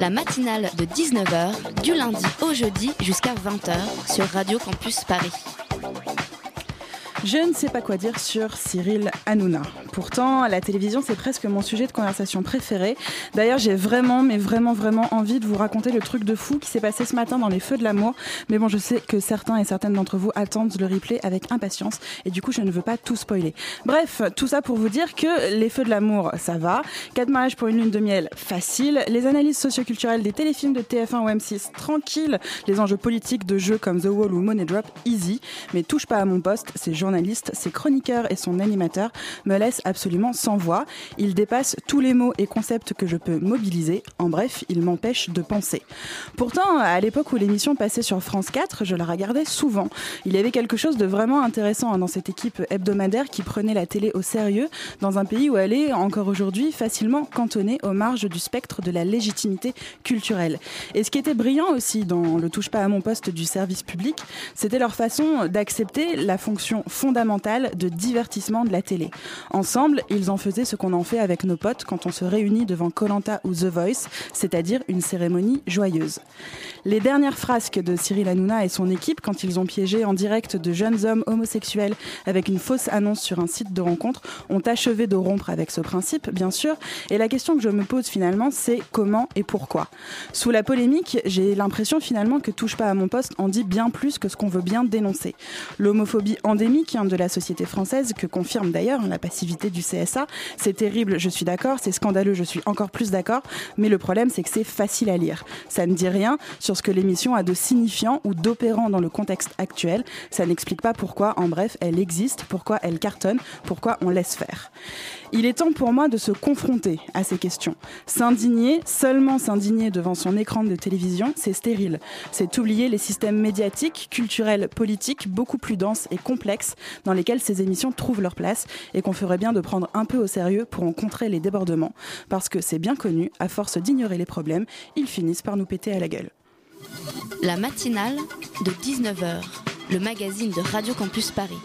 La matinale de 19h, du lundi au jeudi jusqu'à 20h sur Radio Campus Paris. Je ne sais pas quoi dire sur Cyril Hanouna. Pourtant, la télévision, c'est presque mon sujet de conversation préféré. D'ailleurs, j'ai vraiment, mais vraiment, vraiment envie de vous raconter le truc de fou qui s'est passé ce matin dans les Feux de l'amour. Mais bon, je sais que certains et certaines d'entre vous attendent le replay avec impatience et du coup, je ne veux pas tout spoiler. Bref, tout ça pour vous dire que les Feux de l'amour, ça va. Quatre mariages pour une lune de miel, facile. Les analyses socioculturelles des téléfilms de TF1 ou M6, tranquille. Les enjeux politiques de jeux comme The Wall ou Money Drop, easy. Mais touche pas à mon poste, ces journalistes, ses chroniqueurs et son animateur me laissent absolument sans voix. Ils dépassent tous les mots et concepts que je peux mobiliser. En bref, ils m'empêchent de penser. Pourtant, à l'époque où l'émission passait sur France 4, je la regardais souvent. Il y avait quelque chose de vraiment intéressant hein, dans cette équipe hebdomadaire qui prenait la télé au sérieux dans un pays où elle est encore aujourd'hui facilement cantonnée aux marges du spectre de la légitimité culturelle. Et ce qui était brillant aussi dans le touche pas à mon poste du service public, c'était leur façon d'accepter la fonction fondamentale de divertissement de la télé. Ensemble, ils en faisaient ce qu'on en fait avec nos potes quand on se réunit devant Colanta ou The Voice, c'est-à-dire une cérémonie joyeuse. Les dernières frasques de Cyril Hanouna et son équipe, quand ils ont piégé en direct de jeunes hommes homosexuels avec une fausse annonce sur un site de rencontre, ont achevé de rompre avec ce principe, bien sûr. Et la question que je me pose finalement, c'est comment et pourquoi? Sous la polémique, j'ai l'impression finalement que Touche pas à mon poste en dit bien plus que ce qu'on veut bien dénoncer. L'homophobie endémique hein, de la société française, que confirme d'ailleurs la passivité du CSA, c'est terrible, je suis d'accord, c'est scandaleux, je suis encore plus d'accord, mais le problème c'est que c'est facile à lire. Ça ne dit rien sur ce que l'émission a de signifiant ou d'opérant dans le contexte actuel, ça n'explique pas pourquoi, en bref, elle existe, pourquoi elle cartonne, pourquoi on laisse faire. Il est temps pour moi de se confronter à ces questions. S'indigner, seulement s'indigner devant son écran de télévision, c'est stérile. C'est oublier les systèmes médiatiques, culturels, politiques, beaucoup plus denses et complexes dans lesquels ces émissions trouvent leur place et qu'on ferait bien de prendre un peu au sérieux pour en contrer les débordements. Parce que c'est bien connu, à force d'ignorer les problèmes, ils finissent par nous péter à la gueule. La matinale de 19h, le magazine de Radio Campus Paris.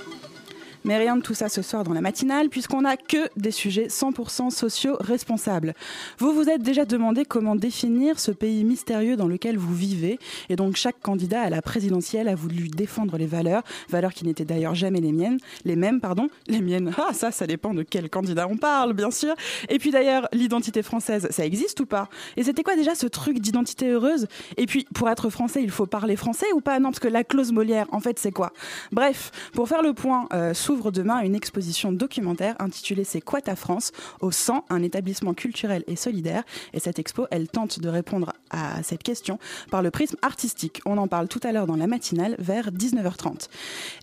Mais rien de tout ça ce soir dans la matinale, puisqu'on n'a que des sujets 100% sociaux responsables. Vous vous êtes déjà demandé comment définir ce pays mystérieux dans lequel vous vivez, et donc chaque candidat à la présidentielle a voulu défendre les valeurs, valeurs qui n'étaient d'ailleurs jamais les miennes, les mêmes, pardon, les miennes. Ah, ça, ça dépend de quel candidat on parle, bien sûr. Et puis d'ailleurs, l'identité française, ça existe ou pas? Et c'était quoi déjà ce truc d'identité heureuse? Et puis, pour être français, il faut parler français ou pas? Non, parce que la clause Molière, en fait, c'est quoi? Bref, pour faire le point, euh, s'ouvre demain une exposition documentaire intitulée C'est quoi ta France au 100, un établissement culturel et solidaire. Et cette expo, elle tente de répondre à cette question par le prisme artistique. On en parle tout à l'heure dans la matinale vers 19h30.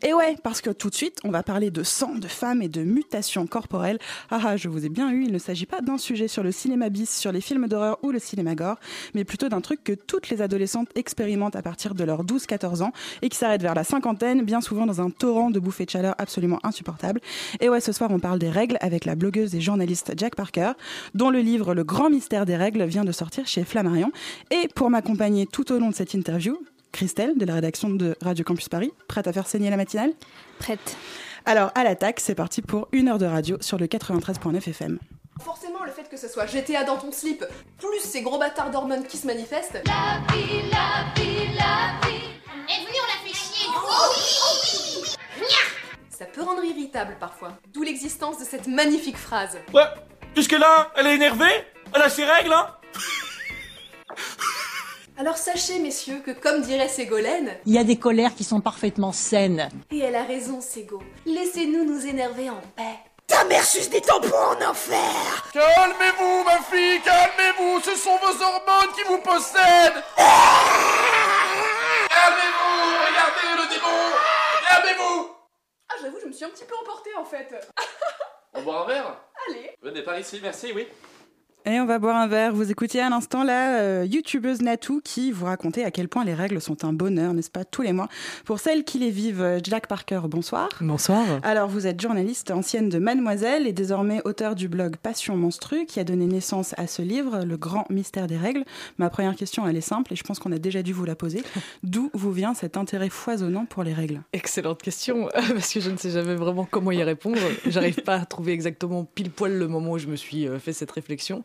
Et ouais, parce que tout de suite, on va parler de sang, de femmes et de mutations corporelles. Ah ah, je vous ai bien eu, il ne s'agit pas d'un sujet sur le cinéma bis, sur les films d'horreur ou le cinéma gore, mais plutôt d'un truc que toutes les adolescentes expérimentent à partir de leurs 12-14 ans et qui s'arrête vers la cinquantaine, bien souvent dans un torrent de bouffées de chaleur absolument insupportable. Et ouais, ce soir, on parle des règles avec la blogueuse et journaliste Jack Parker, dont le livre Le grand mystère des règles vient de sortir chez Flammarion. Et pour m'accompagner tout au long de cette interview, Christelle, de la rédaction de Radio Campus Paris, prête à faire saigner la matinale? Prête. Alors, à l'attaque, c'est parti pour une heure de radio sur le 93.9 FM. Forcément, le fait que ce soit GTA dans ton slip, plus ces gros bâtards d'hormones qui se manifestent, La vie, la vie, la vie. Et venez, on la fait chier. Oh oui, oh oui. Ça peut rendre irritable parfois. D'où l'existence de cette magnifique phrase. Ouais, jusque là, elle est énervée Elle a ses règles, hein Alors sachez, messieurs, que comme dirait Ségolène, Il y a des colères qui sont parfaitement saines. et elle a raison, Ségo, laissez-nous nous énerver en paix. Ta mère suce des tampons en enfer Calmez-vous, ma fille, calmez-vous Ce sont vos hormones qui vous possèdent Calmez-vous Regardez le démon Calmez-vous Ah, j'avoue, je me suis un petit peu emportée en fait. On boit un verre? Allez. Venez par ici, merci, oui. Et on va boire un verre. Vous écoutiez à l'instant la euh, youtubeuse Natou qui vous racontait à quel point les règles sont un bonheur, n'est-ce pas, tous les mois. Pour celles qui les vivent, euh, Jack Parker, bonsoir. Bonsoir. Alors, vous êtes journaliste ancienne de Mademoiselle et désormais auteur du blog Passion Monstru qui a donné naissance à ce livre, Le grand mystère des règles. Ma première question, elle est simple et je pense qu'on a déjà dû vous la poser. D'où vous vient cet intérêt foisonnant pour les règles? Excellente question, parce que je ne sais jamais vraiment comment y répondre. J'arrive pas à trouver exactement pile poil le moment où je me suis euh, fait cette réflexion.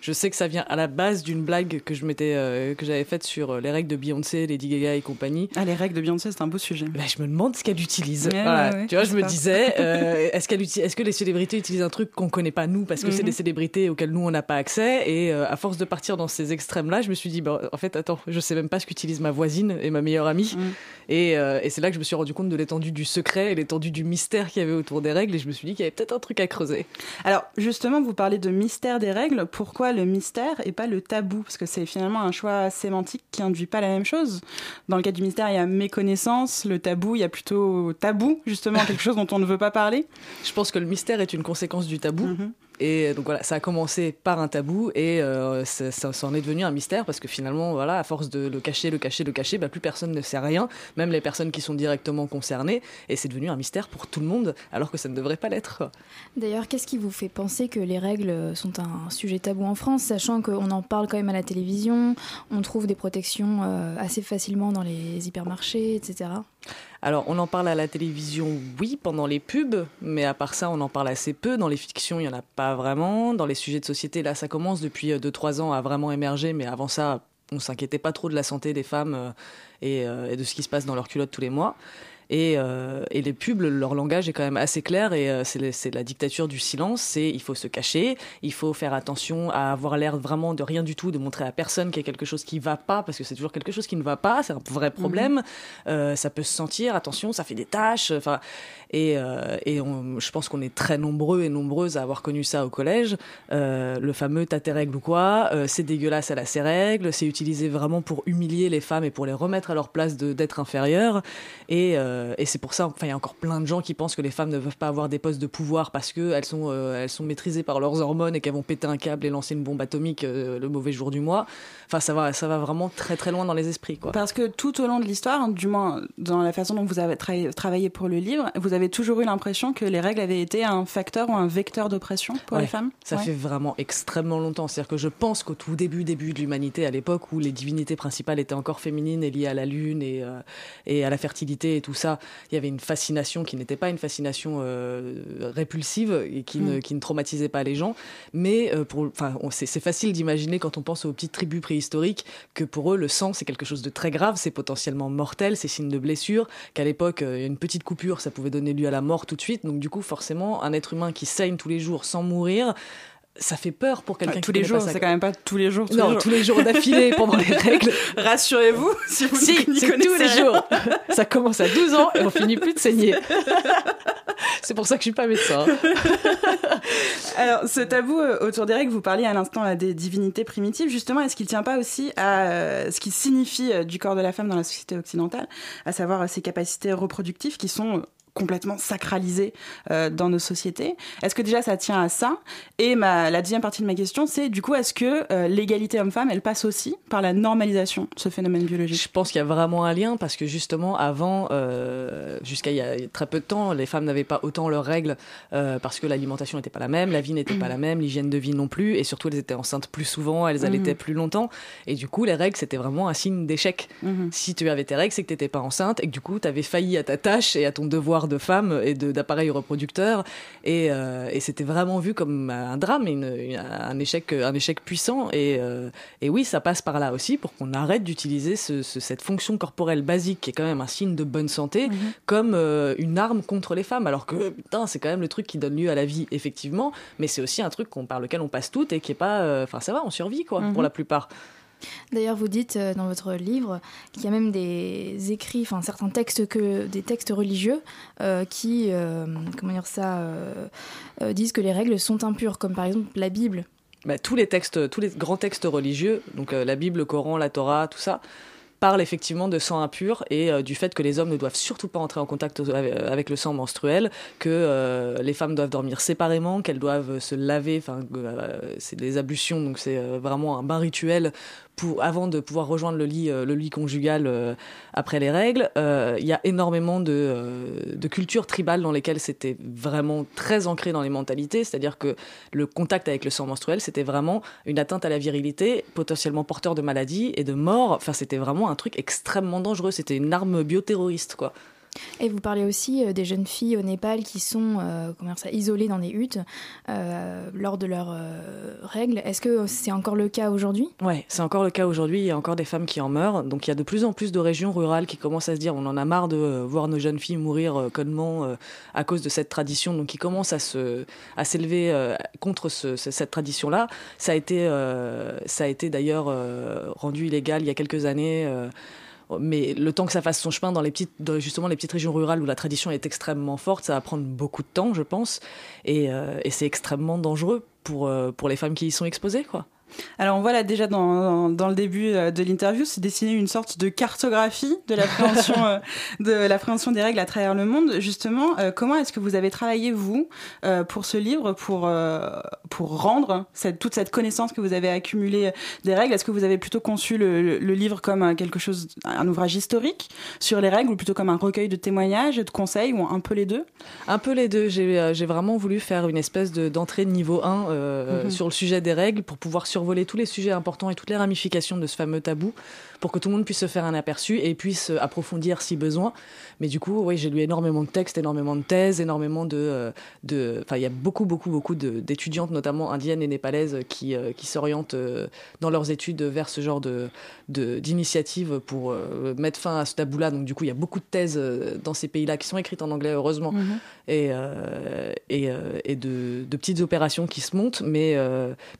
Je sais que ça vient à la base d'une blague que je m'étais euh, que j'avais faite sur euh, les règles de Beyoncé, Lady Gaga et compagnie. Ah, les règles de Beyoncé, c'est un beau sujet. Bah, je me demande ce qu'elle utilise. Ouais, Voilà. ouais, ouais, tu vois, je me disais, euh, est-ce qu'elle est-ce que les célébrités utilisent un truc qu'on connaît pas nous parce que c'est Mhm. des célébrités auxquelles nous on n'a pas accès? Et euh, à force de partir dans ces extrêmes-là, je me suis dit, bah, en fait, attends, je sais même pas ce qu'utilise ma voisine et ma meilleure amie. Mhm. Et, et c'est là que je me suis rendu compte de l'étendue du secret et l'étendue du mystère qu'il y avait autour des règles et je me suis dit qu'il y avait peut-être un truc à creuser. Alors, justement, vous parlez de mystère des règles. Pourquoi le mystère et pas le tabou Parce que c'est finalement un choix sémantique qui induit pas la même chose. Dans le cas du mystère, il y a méconnaissance. Le tabou, il y a plutôt tabou, justement, quelque chose dont on ne veut pas parler. Je pense que le mystère est une conséquence du tabou. Mhm. Et donc voilà, ça a commencé par un tabou et euh, ça, en est devenu un mystère parce que finalement, voilà, à force de le cacher, le cacher, le cacher, bah, plus personne ne sait rien, même les personnes qui sont directement concernées. Et c'est devenu un mystère pour tout le monde, alors que ça ne devrait pas l'être. D'ailleurs, qu'est-ce qui vous fait penser que les règles sont un sujet tabou en France, sachant qu'on en parle quand même à la télévision, on trouve des protections euh, assez facilement dans les hypermarchés, etc. Alors, on en parle à la télévision, oui, pendant les pubs, mais à part ça, on en parle assez peu. Dans les fictions, il n'y en a pas vraiment. Dans les sujets de société, là, ça commence depuis 2-3 ans à vraiment émerger, mais avant ça, on s'inquiétait pas trop de la santé des femmes euh, euh, et de ce qui se passe dans leurs culottes tous les mois. Et, euh, et les pubs, leur langage est quand même assez clair et euh, c'est la dictature du silence. C'est il faut se cacher, il faut faire attention à avoir l'air vraiment de rien du tout, de montrer à personne qu'il y a quelque chose qui va pas parce que c'est toujours quelque chose qui ne va pas, c'est un vrai problème. Euh, ça peut se sentir, attention, ça fait des taches. Enfin, et, et on- je pense qu'on est très nombreux et nombreuses à avoir connu ça au collège. Le fameux t'as tes règles ou quoi, c'est dégueulasse, elle a ses règles, c'est utilisé vraiment pour humilier les femmes et pour les remettre à leur place d'être inférieures. Et, euh, et c'est pour ça, enfin, il y a encore plein de gens qui pensent que les femmes ne peuvent pas avoir des postes de pouvoir parce que elles sont, euh, elles sont maîtrisées par leurs hormones et qu'elles vont péter un câble et lancer une bombe atomique euh, le mauvais jour du mois. Enfin, ça va, ça va vraiment très très loin dans les esprits, quoi. Parce que tout au long de l'histoire, hein, du moins dans la façon dont vous avez tra- travaillé pour le livre, vous avez toujours eu l'impression que les règles avaient été un facteur ou un vecteur d'oppression pour Ouais, les femmes? Ça Ouais. fait vraiment extrêmement longtemps. C'est-à-dire que je pense qu'au tout début, début de l'humanité, à l'époque où les divinités principales étaient encore féminines et liées à la lune et, et à la fertilité et tout ça, il y avait une fascination qui n'était pas une fascination euh, répulsive et qui, ne, Mm. qui ne traumatisait pas les gens. Mais euh, pour, c'est facile d'imaginer quand on pense aux petites tribus préhistoriques que pour eux, le sang, c'est quelque chose de très grave, c'est potentiellement mortel, c'est signe de blessure, qu'à l'époque, euh, une petite coupure, ça pouvait donner lieu à la mort tout de suite. Donc du coup, forcément, un être humain qui saigne tous les jours sans mourir, ça fait peur pour quelqu'un Ah, qui tous les jours, c'est quand même pas tous les jours. Tous non, les jours. tous les jours d'affilée pendant les règles. Rassurez-vous, si vous Si, c'est tous les jours. Ça commence à 12 ans et on finit plus de saigner. C'est pour ça que je suis pas médecin. Alors, ce tabou euh, autour des règles, vous parliez à l'instant là, des divinités primitives. Justement, est-ce qu'il ne tient pas aussi à euh, ce qui signifie euh, du corps de la femme dans la société occidentale, à savoir ses capacités reproductives qui sont complètement sacralisées euh, dans nos sociétés Est-ce que déjà ça tient à ça? Et ma, la deuxième partie de ma question, c'est du coup, est-ce que euh, l'égalité homme-femme, elle passe aussi par la normalisation de ce phénomène biologique? Je pense qu'il y a vraiment un lien parce que justement avant, euh, jusqu'à il y a très peu de temps, les femmes n'avaient pas autant leurs règles parce que l'alimentation n'était pas la même, la vie n'était pas la même, l'hygiène de vie non plus, et surtout elles étaient enceintes plus souvent, elles allaitaient Mhm. plus longtemps, et du coup les règles c'était vraiment un signe d'échec. Mhm. Si tu avais tes règles, c'est que tu n'étais pas enceinte et que du coup tu avais failli à ta tâche et à ton devoir de femme et de- d'appareil reproducteur, et, euh, et c'était vraiment vu comme un drame, une- une- un échec, un échec puissant, et, euh, et oui ça passe par là aussi pour qu'on arrête d'utiliser ce- ce- cette fonction corporelle basique qui est quand même un signe de bonne santé Mhm. comme euh, une arme contre les femmes. Alors que putain, c'est quand même le truc qui donne lieu à la vie, effectivement, mais c'est aussi un truc par lequel on passe toutes et qui est pas. Enfin, ça va, on survit quoi, Mhm. pour la plupart. D'ailleurs, vous dites euh, dans votre livre qu'il y a même des écrits, enfin certains textes que des textes religieux euh, qui, euh, comment dire ça, disent que les règles sont impures, comme par exemple la Bible. Bah, tous les textes, tous les grands textes religieux, donc la Bible, le Coran, la Torah, tout ça, parle effectivement de sang impur et du fait que les hommes ne doivent surtout pas entrer en contact avec le sang menstruel, que les femmes doivent dormir séparément, qu'elles doivent se laver, enfin c'est des ablutions, donc c'est vraiment un bain rituel avant de pouvoir rejoindre le lit, le lit conjugal après les règles. Il y a énormément de, de cultures tribales dans lesquelles c'était vraiment très ancré dans les mentalités, c'est-à-dire que le contact avec le sang menstruel, c'était vraiment une atteinte à la virilité, potentiellement porteur de maladies et de mort. Enfin, c'était vraiment un truc extrêmement dangereux. C'était une arme bioterroriste, quoi. Et vous parlez aussi euh, des jeunes filles au Népal qui sont euh, comment ça, isolées dans des huttes euh, lors de leurs règles. Est-ce que c'est encore le cas aujourd'hui? Oui, c'est encore le cas aujourd'hui. Il y a encore des femmes qui en meurent. Donc il y a de plus en plus de régions rurales qui commencent à se dire on en a marre de voir nos jeunes filles mourir connement à cause de cette tradition. Donc ils commencent à se à s'élever contre cette tradition-là. Ça a été ça a été d'ailleurs rendu illégal il y a quelques années mais le temps que ça fasse son chemin dans les petites, justement les petites régions rurales où la tradition est extrêmement forte, ça va prendre beaucoup de temps, je pense, et, euh, et c'est extrêmement dangereux pour, euh, pour les femmes qui y sont exposées, quoi. Alors on voit là déjà dans, dans le début euh, de l'interview se dessiner une sorte de cartographie de l'appréhension euh, de l'appréhension des règles à travers le monde. Justement, euh, comment est-ce que vous avez travaillé vous pour ce livre, pour pour rendre cette, toute cette connaissance que vous avez accumulée des règles? Est-ce que vous avez plutôt conçu le, le, livre comme quelque chose, un ouvrage historique sur les règles, ou plutôt comme un recueil de témoignages, de conseils, ou un peu les deux? Un peu les deux. J'ai vraiment voulu faire une espèce d'entrée de, niveau 1 mhm. sur le sujet des règles pour pouvoir sur survoler tous les sujets importants et toutes les ramifications de ce fameux tabou pour que tout le monde puisse se faire un aperçu et puisse euh, approfondir si besoin. Mais du coup, oui, j'ai lu énormément de textes, énormément de thèses, énormément de... Euh, de enfin, il y a beaucoup, beaucoup, beaucoup d'étudiantes, notamment indiennes et népalaises, qui, euh, qui s'orientent dans leurs études vers ce genre de d'initiatives pour mettre fin à ce tabou-là. Donc du coup, il y a beaucoup de thèses dans ces pays-là qui sont écrites en anglais, heureusement, mhm. et, et, et de, de, petites opérations qui se montent. Mais,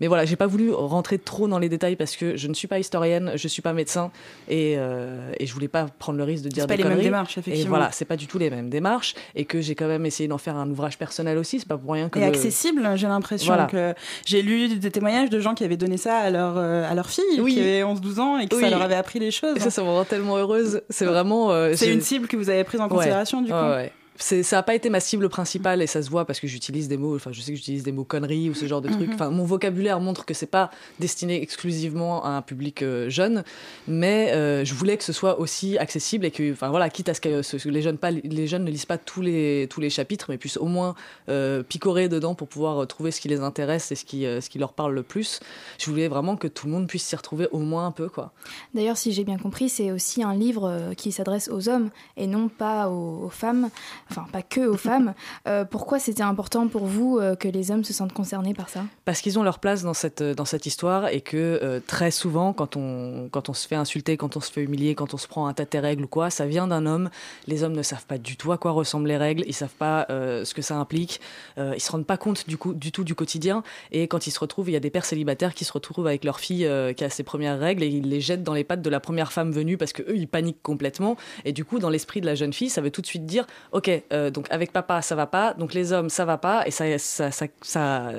mais voilà, j'ai pas voulu rentrer trop dans les détails parce que je ne suis pas historienne, je suis pas médecin et, euh, et je voulais pas prendre le risque de dire des pas les mêmes démarches, effectivement. Et voilà, c'est pas du tout les mêmes démarches et que j'ai quand même essayé d'en faire un ouvrage personnel aussi. C'est pas pour rien que et accessible. J'ai l'impression que j'ai lu des témoignages de gens qui avaient donné ça à leur euh, à leur fille qui avait 11-12 ans et que ça leur avait appris des choses. Et ça, ça me rend tellement heureuse. C'est vraiment. Euh, c'est une cible que vous avez prise en considération du coup. Ouais, ça n'a pas été ma cible principale et ça se voit parce que j'utilise des mots, enfin je sais que j'utilise des mots conneries ou ce genre de trucs. Mhm. Enfin, mon vocabulaire montre que c'est pas destiné exclusivement à un public euh, jeune, mais euh, je voulais que ce soit aussi accessible et que, enfin voilà, quitte à ce que, les jeunes pas, les jeunes ne lisent pas tous les tous les chapitres, mais puissent au moins euh, picorer dedans pour pouvoir trouver ce qui les intéresse et ce qui ce qui leur parle le plus. Je voulais vraiment que tout le monde puisse s'y retrouver au moins un peu, quoi. D'ailleurs, si j'ai bien compris, c'est aussi un livre qui s'adresse aux hommes et non pas aux femmes enfin pas que aux femmes. Euh, pourquoi c'était important pour vous euh, que les hommes se sentent concernés par ça? Parce qu'ils ont leur place dans cette, dans cette histoire et que euh, très souvent, quand on, quand on se fait insulter, quand on se fait humilier, quand on se prend un tâté règles ou quoi, ça vient d'un homme. Les hommes ne savent pas du tout à quoi ressemblent les règles, ils savent pas ce que ça implique, ils se rendent pas compte du, coup, du tout du quotidien. Et quand ils se retrouvent, il y a des pères célibataires qui se retrouvent avec leur fille qui a ses premières règles et ils les jettent dans les pattes de la première femme venue parce que eux ils paniquent complètement. Et du coup, dans l'esprit de la jeune fille, ça veut tout de suite dire, ok, euh, donc avec papa, ça va pas. Donc les hommes, ça va pas. Et ça, ça, ça, ça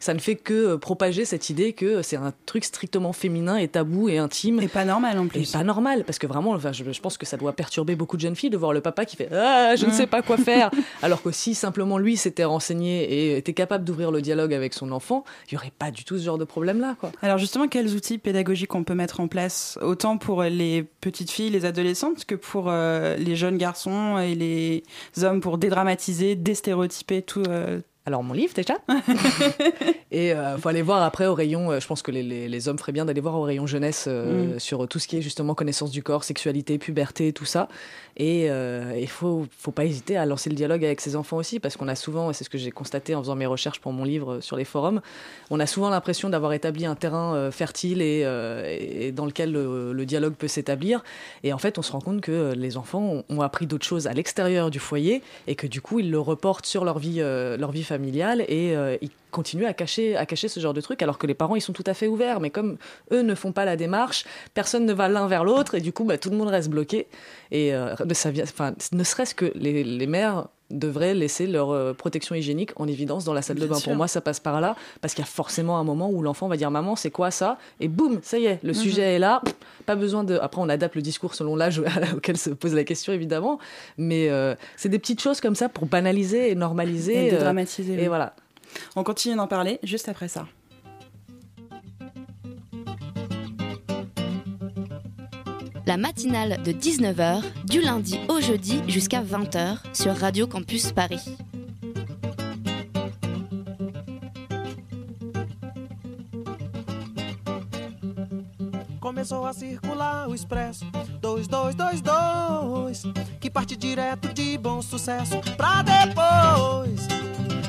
ça ne fait que euh, propager cette idée que c'est un truc strictement féminin et tabou et intime. Et pas normal en plus. Et pas normal, parce que vraiment, enfin, je, pense que ça doit perturber beaucoup de jeunes filles de voir le papa qui fait Ah, je ne sais pas quoi faire. Alors que si simplement lui s'était renseigné et était capable d'ouvrir le dialogue avec son enfant, il n'y aurait pas du tout ce genre de problème-là. Quoi. Alors justement, quels outils pédagogiques on peut mettre en place, autant pour les petites filles, les adolescentes, que pour euh, les jeunes garçons et les hommes, pour dédramatiser, déstéréotyper tout, euh, alors mon livre déjà. et euh, faut aller voir après au rayon, euh, je pense que les, les, hommes feraient bien d'aller voir au rayon jeunesse euh, mm. sur tout ce qui est justement connaissance du corps, sexualité, puberté, tout ça. Et il faut, faut pas hésiter à lancer le dialogue avec ses enfants aussi, parce qu'on a souvent, et c'est ce que j'ai constaté en faisant mes recherches pour mon livre sur les forums, on a souvent l'impression d'avoir établi un terrain fertile et, et, dans lequel le, dialogue peut s'établir. Et en fait, on se rend compte que les enfants ont, appris d'autres choses à l'extérieur du foyer et que du coup, ils le reportent sur leur vie, leur vie familiale et euh, ils continuent à cacher, à cacher ce genre de trucs alors que les parents ils sont tout à fait ouverts. Mais comme eux ne font pas la démarche, personne ne va l'un vers l'autre et du coup bah, tout le monde reste bloqué. Et euh, ça vient, enfin, ne serait-ce que les, les mères devraient laisser leur euh, protection hygiénique en évidence dans la salle de bain. sûr. Pour moi, ça passe par là, parce qu'il y a forcément un moment où l'enfant va dire Maman, c'est quoi ça? Et boum, ça y est, le Mhm. sujet est là. Pas besoin de. Après, on adapte le discours selon l'âge auquel se pose la question, évidemment. Mais euh, c'est des petites choses comme ça pour banaliser et normaliser. Et euh, dédramatiser, et oui. voilà. On continue d'en parler juste après ça. La matinale de 19h, du lundi au jeudi jusqu'à 20h sur Radio Campus Paris. Começou a circular o expresso 2222 Que parte direto de bom sucesso pra depois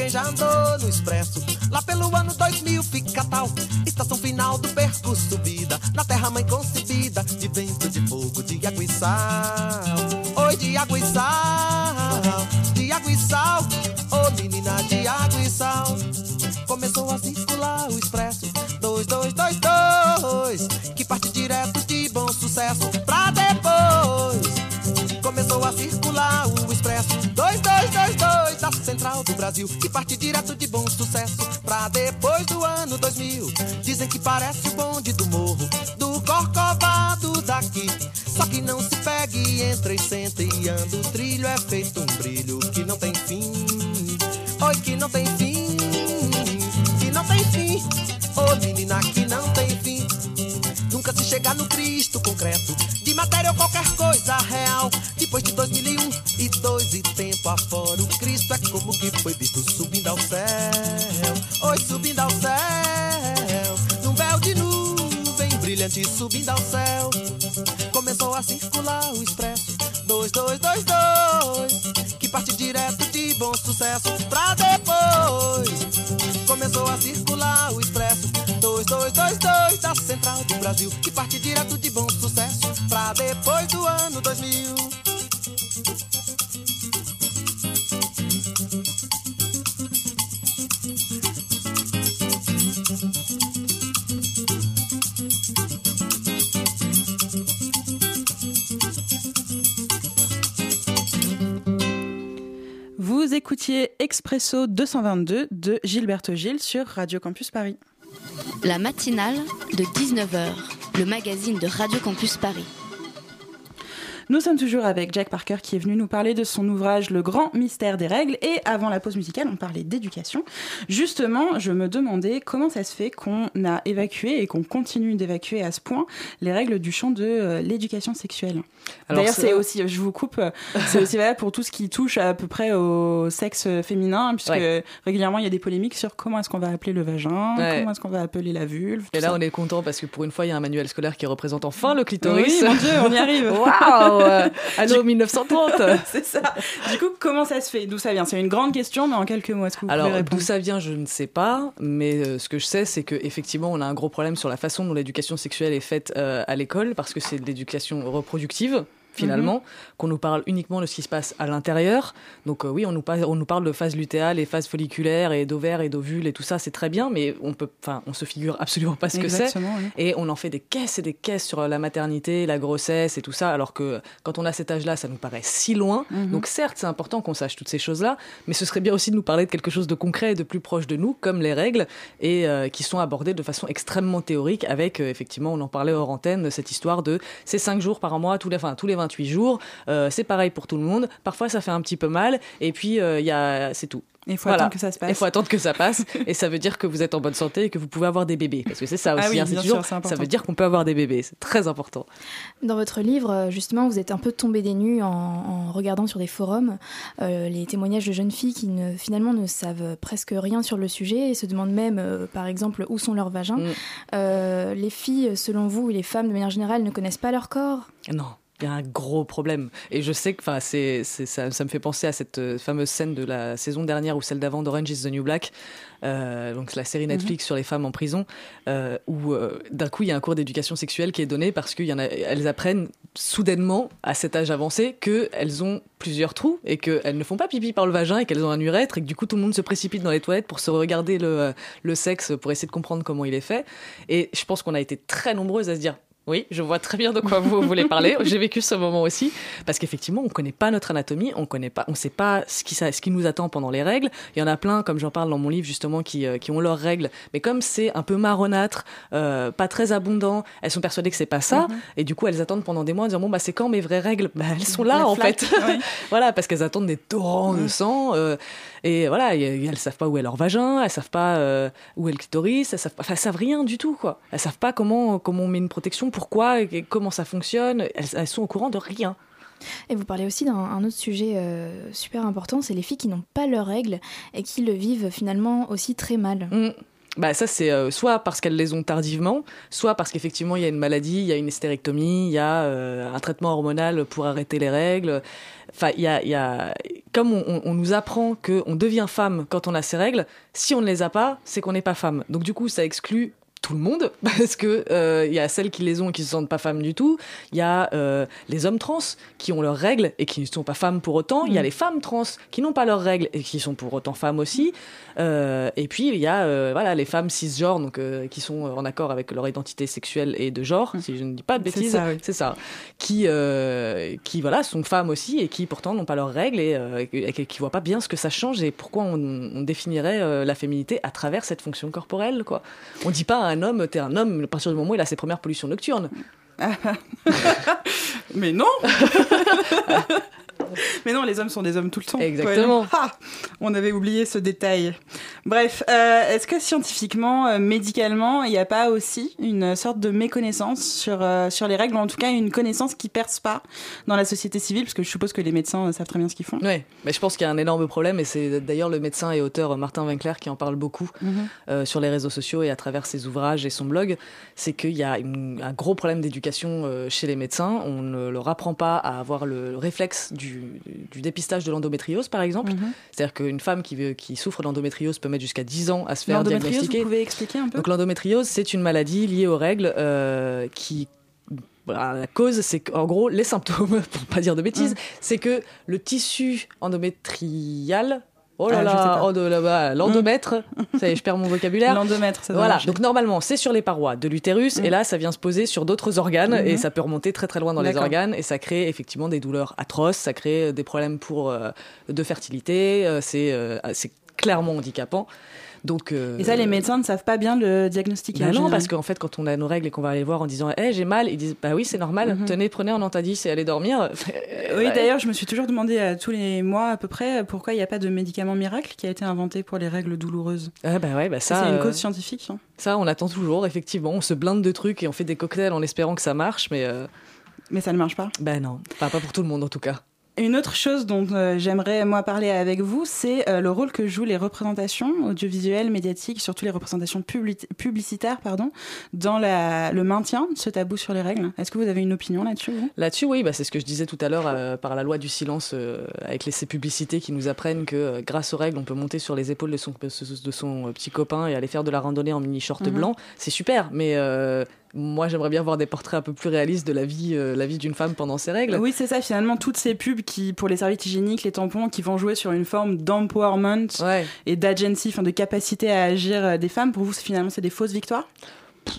quem já andou no expresso. Lá pelo ano 2000 fica tal. Estação final do percurso subida. Na terra mãe concebida De vento, de fogo, de água e sal. Oi, de água e sal De água e sal. Ô menina, de água e sal. Começou a circular o expresso. 2222 Que parte direto de bom sucesso. Pra depois Começou a circular o expresso. 2222 da Do Brasil Que parte direto de bom sucesso Pra depois do ano 2000 Dizem que parece o bonde do morro Do Corcovado daqui. Só que não se pegue, entra e senta e anda. O trilho é feito um brilho que não tem fim. Oi, que não tem fim subindo ao céu. Começou a circular o expresso. 2222 Que parte direto de bom sucesso Pra depois. Começou a circular o expresso. 2222 da Central do Brasil Expresso 222 de Gilberto Gilles sur Radio Campus Paris. La matinale de 19h, le magazine de Radio Campus Paris. Nous sommes toujours avec Jack Parker qui est venu nous parler de son ouvrage Le grand mystère des règles et avant la pause musicale on parlait d'éducation. Justement je me demandais comment ça se fait qu'on a évacué et qu'on continue d'évacuer à ce point les règles du champ de euh, l'éducation sexuelle. D'ailleurs c'est- aussi, je vous coupe, euh, c'est aussi valable pour tout ce qui touche à peu près au sexe féminin puisque Ouais. régulièrement il y a des polémiques sur comment est-ce qu'on va appeler le vagin, Ouais. comment est-ce qu'on va appeler la vulve. Et là, ça. on est content parce que pour une fois, il y a un manuel scolaire qui représente enfin le clitoris. Oui, mon Dieu, on y arrive. Waouh euh, Allô, 1930 C'est ça. Du coup, comment ça se fait? D'où ça vient? C'est une grande question, mais en quelques mots, est-ce que vous Alors, d'où ça vient, je ne sais pas, mais euh, ce que je sais, c'est qu'effectivement, on a un gros problème sur la façon dont l'éducation sexuelle est faite euh, à l'école, parce que c'est de l'éducation reproductive finalement, Mhm. qu'on nous parle uniquement de ce qui se passe à l'intérieur. Donc euh, oui, on nous, parle, on nous parle de phase lutéale et phase folliculaire et d'ovaires et d'ovules et tout ça, c'est très bien, mais on peut, enfin, on se figure absolument pas ce que c'est. Oui. Et on en fait des caisses et des caisses sur la maternité, la grossesse et tout ça, alors que quand on a cet âge-là, ça nous paraît si loin. Mhm. Donc certes, c'est important qu'on sache toutes ces choses-là, mais ce serait bien aussi de nous parler de quelque chose de concret et de plus proche de nous, comme les règles, et euh, qui sont abordées de façon extrêmement théorique, avec euh, effectivement, on en parlait hors antenne, cette histoire de c'est 5 jours par mois, tous les, enfin, tous les 28 jours, euh, c'est pareil pour tout le monde. Parfois, ça fait un petit peu mal, et puis euh, il y a, c'est tout. Il faut attendre que ça se passe. Il faut attendre que ça passe, et ça veut dire que vous êtes en bonne santé et que vous pouvez avoir des bébés, parce que c'est ça Ah aussi. oui, hein, c'est bien toujours- sûr, c'est ça veut dire qu'on peut avoir des bébés, c'est très important. Dans votre livre, euh, justement, vous êtes un peu tombé des nues en, en regardant sur des forums euh, les témoignages de jeunes filles qui ne, finalement ne savent presque rien sur le sujet et se demandent même, euh, par exemple, où sont leurs vagins. Mm. Euh, les filles, selon vous, et les femmes de manière générale, ne connaissent pas leur corps? Non. Il y a un gros problème. Et je sais que enfin, c'est, ça, ça me fait penser à cette euh, fameuse scène de la saison dernière ou celle d'avant d'Orange is the New Black, euh, donc la série Netflix sur les femmes en prison, euh, où euh, d'un coup il y a un cours d'éducation sexuelle qui est donné parce qu'elles apprennent soudainement à cet âge avancé qu'elles ont plusieurs trous et qu'elles ne font pas pipi par le vagin et qu'elles ont un urètre et que du coup tout le monde se précipite dans les toilettes pour se regarder le, le sexe pour essayer de comprendre comment il est fait. Et je pense qu'on a été très nombreuses à se dire oui, je vois très bien de quoi vous voulez parler. J'ai vécu ce moment aussi parce qu'effectivement, on connaît pas notre anatomie, on connaît pas, on sait pas ce qui, ça- ce qui nous attend pendant les règles. Il y en a plein, comme j'en parle dans mon livre justement, qui, euh, qui ont leurs règles, mais comme c'est un peu marronâtre, euh, pas très abondant, elles sont persuadées que c'est pas ça, Mhm. et du coup elles attendent pendant des mois en disant bon bah c'est quand mes vraies règles? Bah elles sont là La en flaque, fait. ouais. voilà, parce qu'elles attendent des torrents de Mhm. sang. euh, et voilà, y- elles savent pas où est leur vagin, elles savent pas euh, où est le clitoris, elles savent, pas, enfin, elles savent rien du tout, quoi. Elles savent pas comment, comment on met une protection, pourquoi, et comment ça fonctionne. Elles, elles sont au courant de rien. Et vous parlez aussi d'un un autre sujet euh, super important, c'est les filles qui n'ont pas leurs règles et qui le vivent finalement aussi très mal. Mm. Bah ça c'est euh, soit parce qu'elles les ont tardivement, soit parce qu'effectivement il y a une maladie, il y a une hystérectomie, il y a euh, un traitement hormonal pour arrêter les règles. Enfin il y a, il y a comme on, on- on nous apprend que on devient femme quand on a ses règles, si on ne les a pas, c'est qu'on n'est pas femme. Donc du coup ça exclut tout le monde parce que euh, il y a celles qui les ont et qui se sentent pas femmes du tout. Il y a euh, les hommes trans qui ont leurs règles et qui ne sont pas femmes pour autant. Il y a Mm. les femmes trans qui n'ont pas leurs règles et qui sont pour autant femmes aussi. Euh, et puis il y a voilà les femmes cisgenres donc qui sont en accord avec leur identité sexuelle et de genre si je ne dis pas de C'est bêtises ça, oui. c'est ça qui qui voilà sont femmes aussi et qui pourtant n'ont pas leurs règles et, et qui voient pas bien ce que ça change et pourquoi on, on définirait la féminité à travers cette fonction corporelle quoi on dit pas un homme t'es un homme à partir du moment où il a ses premières pollutions nocturnes. Mais non Mais non, les hommes sont des hommes tout le temps. Exactement. Ouais, ah, on avait oublié ce détail. Bref, euh, est-ce que scientifiquement, euh, médicalement, il n'y a pas aussi une sorte de méconnaissance sur, euh, sur les règles, ou en tout cas une connaissance qui perce pas dans la société civile, parce que je suppose que les médecins savent très bien ce qu'ils font. Ouais, mais je pense qu'il y a un énorme problème et c'est d'ailleurs le médecin et auteur Martin Winkler qui en parle beaucoup Mhm. sur les réseaux sociaux et à travers ses ouvrages et son blog. C'est qu'il y a une- un gros problème d'éducation chez les médecins. On ne leur apprend pas à avoir le réflexe du, du dépistage de l'endométriose, par exemple. Mhm. C'est-à-dire qu'une femme qui, veut- qui souffre d'endométriose peut mettre jusqu'à 10 ans à se faire L'endométriose, diagnostiquer. vous pouvez expliquer un peu? Donc l'endométriose, c'est une maladie liée aux règles euh, qui voilà, la cause, c'est qu'en gros, les symptômes, pour pas dire de bêtises, c'est que le tissu endométrial. Oh là Ah, là, pas. oh de là-bas, l'endomètre, ça y est, je perds mon vocabulaire. L'endomètre, ça Voilà, donc normalement, c'est sur les parois de l'utérus, Mm. et là, ça vient se poser sur d'autres organes, et ça peut remonter très très loin dans les organes, et ça crée effectivement des douleurs atroces, ça crée des problèmes pour, euh, de fertilité, euh, c'est euh, c'est clairement handicapant. Donc, euh, Et ça, les médecins ne savent pas bien le diagnostiquer. bah non, général. parce qu'en fait, quand on a nos règles et qu'on va aller voir en disant Eh, j'ai mal, ils disent Bah oui, c'est normal, Mhm. tenez, prenez un antadis et allez dormir. Oui, Ouais. d'ailleurs, je me suis toujours demandé à tous les mois à peu près pourquoi il n'y a pas de médicament miracle qui a été inventé pour les règles douloureuses? Ah bah ouais, bah ça, c'est une euh, cause scientifique. hein. ça, on attend toujours, effectivement. On se blinde de trucs et on fait des cocktails en espérant que ça marche, mais. euh, Mais ça ne marche pas. Bah non, enfin, pas pour tout le monde en tout cas. Une autre chose dont euh, j'aimerais moi parler avec vous, c'est euh, le rôle que jouent les représentations audiovisuelles, médiatiques, surtout les représentations publi- publicitaires, pardon, dans la, le maintien de ce tabou sur les règles. Est-ce que vous avez une opinion là-dessus Là-dessus, oui, bah, c'est ce que je disais tout à l'heure euh, par la loi du silence avec les, ces publicités qui nous apprennent que grâce aux règles, on peut monter sur les épaules de son, de son petit copain et aller faire de la randonnée en mini short Mhm. blanc. C'est super, mais moi j'aimerais bien voir des portraits un peu plus réalistes de la vie, euh, la vie d'une femme pendant ses règles. Oui, c'est ça, finalement, toutes ces pubs qui, pour les serviettes hygiéniques, les tampons, qui vont jouer sur une forme d'empowerment et d'agency, enfin de capacité à agir euh, des femmes, pour vous, finalement, c'est des fausses victoires?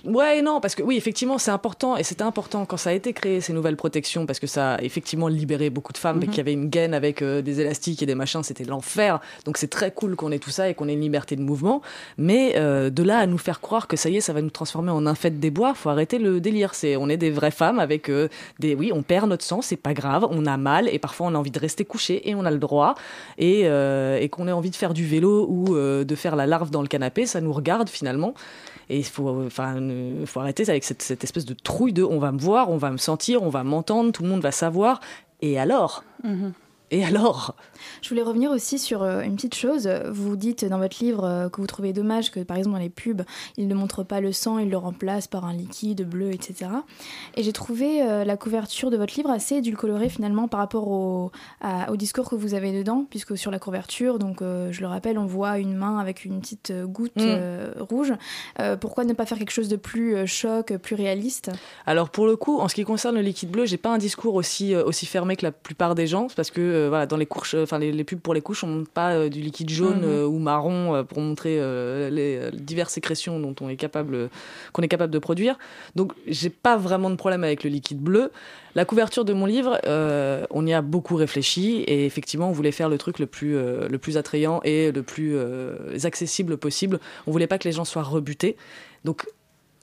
Ouais, non, parce que oui, effectivement, c'est important, et c'était important quand ça a été créé, ces nouvelles protections, parce que ça a effectivement libéré beaucoup de femmes Mhm. qui avaient une gaine avec euh, des élastiques et des machins, c'était l'enfer. Donc c'est très cool qu'on ait tout ça et qu'on ait une liberté de mouvement. Mais euh, de là à nous faire croire que ça y est, ça va nous transformer en nymphette des bois, faut arrêter le délire. C'est, on est des vraies femmes avec euh, des. Oui, on perd notre sang, c'est pas grave, on a mal, et parfois on a envie de rester couché, et on a le droit. Et, et qu'on ait envie de faire du vélo ou de faire la larve dans le canapé, ça nous regarde finalement. Et il faut, enfin, ne- faut arrêter avec cette, cette espèce de trouille de on va me voir, on va me sentir, on va m'entendre, tout le monde va savoir. Et alors? Et alors? Je voulais revenir aussi sur euh, une petite chose. Vous dites dans votre livre euh, que vous trouvez dommage que, par exemple, dans les pubs, ils ne montrent pas le sang, ils le remplacent par un liquide bleu, etc. Et j'ai trouvé euh, la couverture de votre livre assez édulcorée finalement par rapport au, à- au discours que vous avez dedans, puisque sur la couverture, donc euh, je le rappelle, on voit une main avec une petite goutte Mm. euh, rouge. Euh, pourquoi ne pas faire quelque chose de plus choc, plus réaliste? Alors pour le coup, en ce qui concerne le liquide bleu, j'ai pas un discours aussi aussi fermé que la plupart des gens, parce que euh, voilà, dans les couches, enfin les, les pubs pour les couches, on montre pas euh, du liquide jaune Mhm. euh, ou marron euh, pour montrer euh, les euh, diverses sécrétions dont on est capable euh, qu'on est capable de produire. Donc j'ai pas vraiment de problème avec le liquide bleu. La couverture de mon livre, euh, on y a beaucoup réfléchi et effectivement, on voulait faire le truc le plus euh, le plus attrayant et le plus euh, accessible possible. On voulait pas que les gens soient rebutés. Donc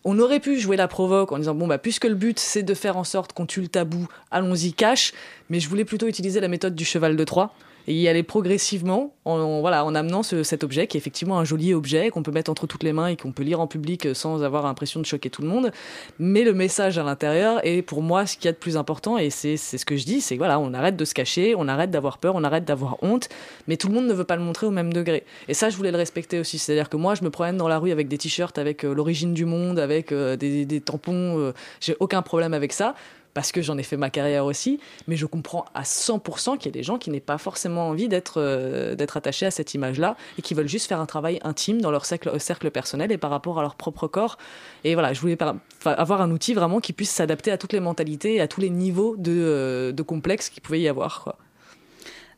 on aurait pu jouer la provoque en disant bon bah puisque le but c'est de faire en sorte qu'on tue le tabou, allons-y cash, mais je voulais plutôt utiliser la méthode du cheval de Troie et y aller progressivement en, voilà en amenant ce- cet objet qui est effectivement un joli objet qu'on peut mettre entre toutes les mains et qu'on peut lire en public euh, sans avoir l'impression de choquer tout le monde, mais le message à l'intérieur est pour moi ce qu'il y a de plus important et c'est ce que je dis, c'est voilà on arrête de se cacher, on arrête d'avoir peur, on arrête d'avoir honte, mais tout le monde ne veut pas le montrer au même degré. Et ça, je voulais le respecter aussi. C'est-à-dire que moi, je me promène dans la rue avec des t-shirts avec euh, l'origine du monde, avec euh, des, tampons. J'ai aucun problème avec ça. Parce que j'en ai fait ma carrière aussi, mais je comprends à 100% qu'il y a des gens qui n'aient pas forcément envie d'être euh, d'être attachés à cette image-là et qui veulent juste faire un travail intime dans leur cercle, euh, personnel et par rapport à leur propre corps. Et voilà, je voulais avoir un outil vraiment qui puisse s'adapter à toutes les mentalités et à tous les niveaux de, euh, complexe qu'il pouvait y avoir.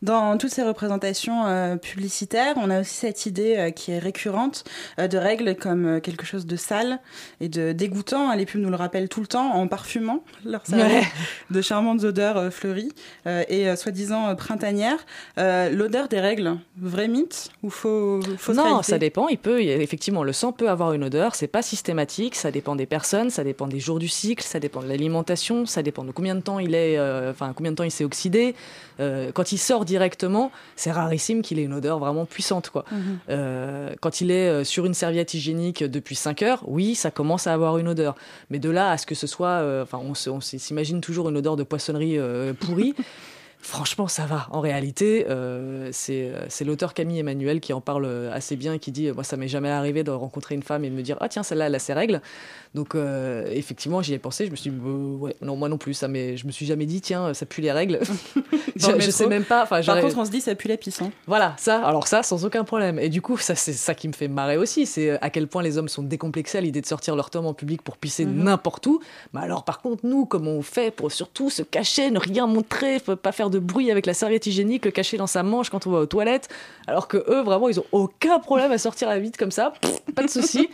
Dans toutes ces représentations euh, publicitaires, on a aussi cette idée euh, qui est récurrente euh, de règles comme quelque chose de sale et de dégoûtant. Les pubs nous le rappellent tout le temps en parfumant leur Ouais. de charmantes odeurs fleuries et soi-disant printanières. L'odeur des règles, vrai mythe ou faux, fausse non, réalité ça dépend. Il peut, il y a- effectivement, le sang peut avoir une odeur. C'est pas systématique. Ça dépend des personnes, ça dépend des jours du cycle, ça dépend de l'alimentation, ça dépend de combien de temps il est, enfin combien de temps il s'est oxydé. Quand il sort directement, c'est rarissime qu'il ait une odeur vraiment puissante, quoi. Mhm. Euh, quand il est euh, sur une serviette hygiénique depuis 5 heures, oui, ça commence à avoir une odeur. Mais de là à ce que ce soit, euh, enfin, on s'imagine toujours une odeur de poissonnerie pourrie. Franchement, ça va. En réalité, euh, c'est c'est l'auteur Camille Emmanuel qui en parle euh, assez bien et qui dit Moi, ça m'est jamais arrivé de rencontrer une femme et de me dire Ah, tiens, celle-là, elle a ses règles. Donc, euh, effectivement, j'y ai pensé. Je me suis dit Euh, Ouais, non, moi non plus. Ça, mais je me suis jamais dit Tiens, ça pue les règles. Je, le je sais même pas. Par contre, on se dit ça pue la pisse. hein. voilà, ça, alors ça, sans aucun problème. Et du coup, ça, c'est ça qui me fait marrer aussi, c'est euh, à quel point les hommes sont décomplexés à l'idée de sortir leur tome en public pour pisser Mhm. n'importe où. Mais alors, par contre, nous, comment on fait pour surtout se cacher, ne rien montrer, pas faire de bruit avec la serviette hygiénique, le cacher dans sa manche quand on va aux toilettes, alors que eux, vraiment, ils ont aucun problème à sortir la vite comme ça, pff, pas de souci.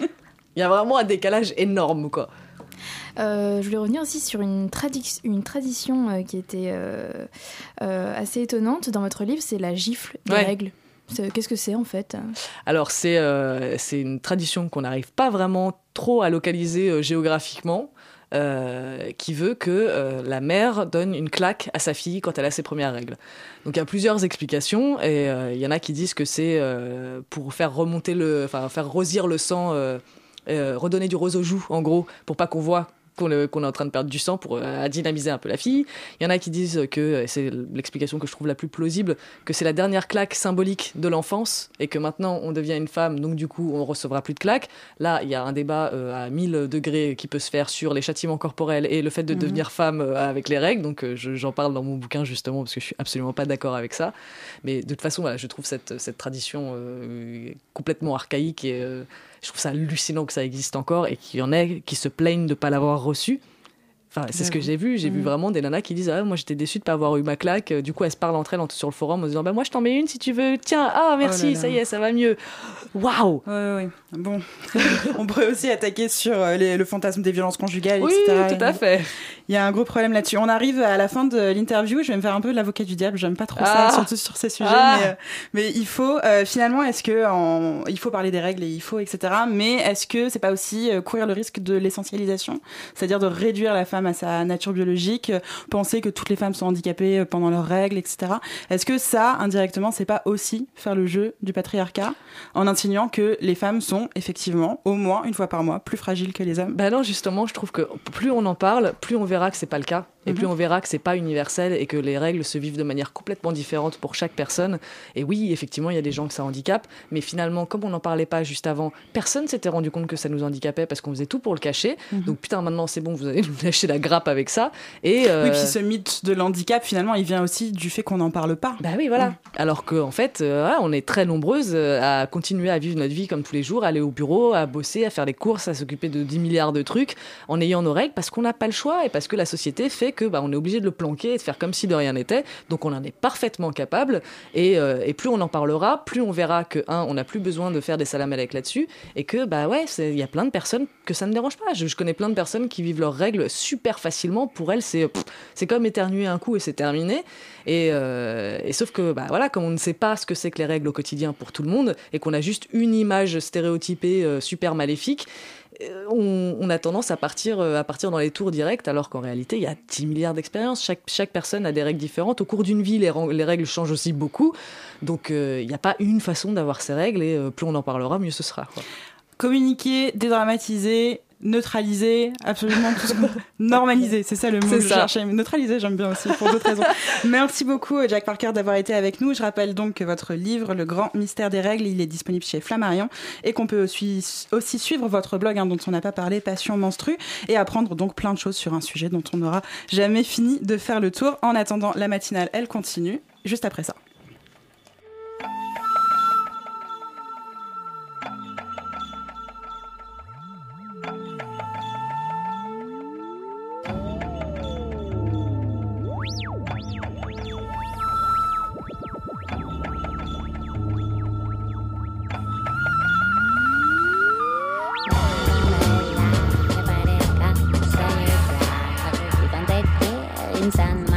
Il y a vraiment un décalage énorme, quoi. Euh, je voulais revenir aussi sur une, tradi- une tradition euh, qui était euh, assez étonnante dans votre livre, c'est la gifle des Ouais. règles. Qu'est-ce que c'est en fait? Alors c'est une tradition qu'on n'arrive pas vraiment trop à localiser géographiquement, euh, qui veut que euh, la mère donne une claque à sa fille quand elle a ses premières règles. Donc il y a plusieurs explications et euh, il y en a qui disent que c'est pour faire remonter le, enfin faire rosir le sang, redonner du rose aux joues en gros, pour pas qu'on voit qu'on est, qu'on est en train de perdre du sang pour euh, dynamiser un peu la fille. Il y en a qui disent que, et c'est l'explication que je trouve la plus plausible, que c'est la dernière claque symbolique de l'enfance et que maintenant on devient une femme, donc du coup on recevra plus de claques. Là, il y a un débat euh, à 1000 degrés qui peut se faire sur les châtiments corporels et le fait de Mhm. devenir femme euh, avec les règles. Donc euh, je- j'en parle dans mon bouquin justement parce que je suis absolument pas d'accord avec ça. Mais de toute façon, voilà, je trouve cette, cette tradition euh, complètement archaïque et euh, je trouve ça hallucinant que ça existe encore et qu'il y en ait qui se plaignent de pas l'avoir reçu. Enfin, c'est ce que j'ai vu. J'ai vu Mhm. vraiment des nanas qui disent ah, Moi, j'étais déçue de pas avoir eu ma claque. Euh, Du coup, elles se parlent entre elles sur le forum en disant bah, Moi, je t'en mets une si tu veux. Tiens, ah, merci, Oh là ça y est, ça va mieux. Waouh Ouais, ouais, ouais. Bon, on pourrait aussi attaquer sur euh, les- le fantasme des violences conjugales, Oui, etc. tout à fait. Il y a un gros problème là-dessus. On arrive à la fin de l'interview. Je vais me faire un peu l'avocat du diable. J'aime pas trop Ah. ça, surtout sur ces sujets. Ah. Mais, euh, mais il faut euh, finalement, est-ce que en- il faut parler des règles et il faut etc. Mais est-ce que c'est pas aussi courir le risque de l'essentialisation, c'est-à-dire de réduire la femme à sa nature biologique, euh, penser que toutes les femmes sont handicapées euh, pendant leurs règles, etc. Est-ce que ça, indirectement, c'est pas aussi faire le jeu du patriarcat en insinuant que les femmes sont effectivement au moins une fois par mois plus fragiles que les hommes? Bah non, justement, je trouve que plus on en parle, plus on verra que c'est pas le cas. Et Mhm. plus on verra que c'est pas universel et que les règles se vivent de manière complètement différente pour chaque personne. Et oui, effectivement, il y a des gens que ça handicape, mais finalement, comme on n'en parlait pas juste avant, personne s'était rendu compte que ça nous handicapait parce qu'on faisait tout pour le cacher. Mhm. Donc putain, maintenant c'est bon, vous allez nous lâcher la grappe avec ça. Et euh, Oui, puis ce mythe de l'handicap, finalement, il vient aussi du fait qu'on n'en parle pas. bah oui, voilà. Alors qu'en fait, euh, on est très nombreuses euh, à continuer à vivre notre vie comme tous les jours, à aller au bureau, à bosser, à faire des courses, à s'occuper de 10 milliards de trucs en ayant nos règles parce qu'on n'a pas le choix et parce que la société fait que bah, on est obligé de le planquer et de faire comme si de rien n'était. Donc on en est parfaitement capable et, euh, et plus on en parlera, plus on verra que un, on n'a plus besoin de faire des salamalecs là-dessus et que bah ouais, il y a plein de personnes que ça ne dérange pas. Je, connais plein de personnes qui vivent leurs règles super facilement. Pour elles, c'est comme éternuer un coup et c'est terminé. Et, euh, et sauf que, bah voilà, comme on ne sait pas ce que c'est que les règles au quotidien pour tout le monde et qu'on a juste une image stéréotypée euh, super maléfique, on, on a tendance à partir, euh, à partir dans les tours directs, alors qu'en réalité, il y a 10 milliards d'expériences. Chaque, chaque personne a des règles différentes. Au cours d'une vie, les, les règles changent aussi beaucoup. Donc, euh, il n'y a pas une façon d'avoir ces règles et euh, plus on en parlera, mieux ce sera. Communiquer, dédramatiser, neutraliser, absolument tout ce qu'on- Normaliser, c'est ça le mot que je cherchais. Neutraliser, j'aime bien aussi, pour d'autres raisons. Merci beaucoup, Jack Parker, d'avoir été avec nous. Je rappelle donc que votre livre, Le Grand Mystère des Règles, il est disponible chez Flammarion et qu'on peut aussi, aussi suivre votre blog, hein, dont on n'a pas parlé, Passion Menstru, et apprendre donc plein de choses sur un sujet dont on n'aura jamais fini de faire le tour. En attendant, la matinale, elle continue, juste après ça. and my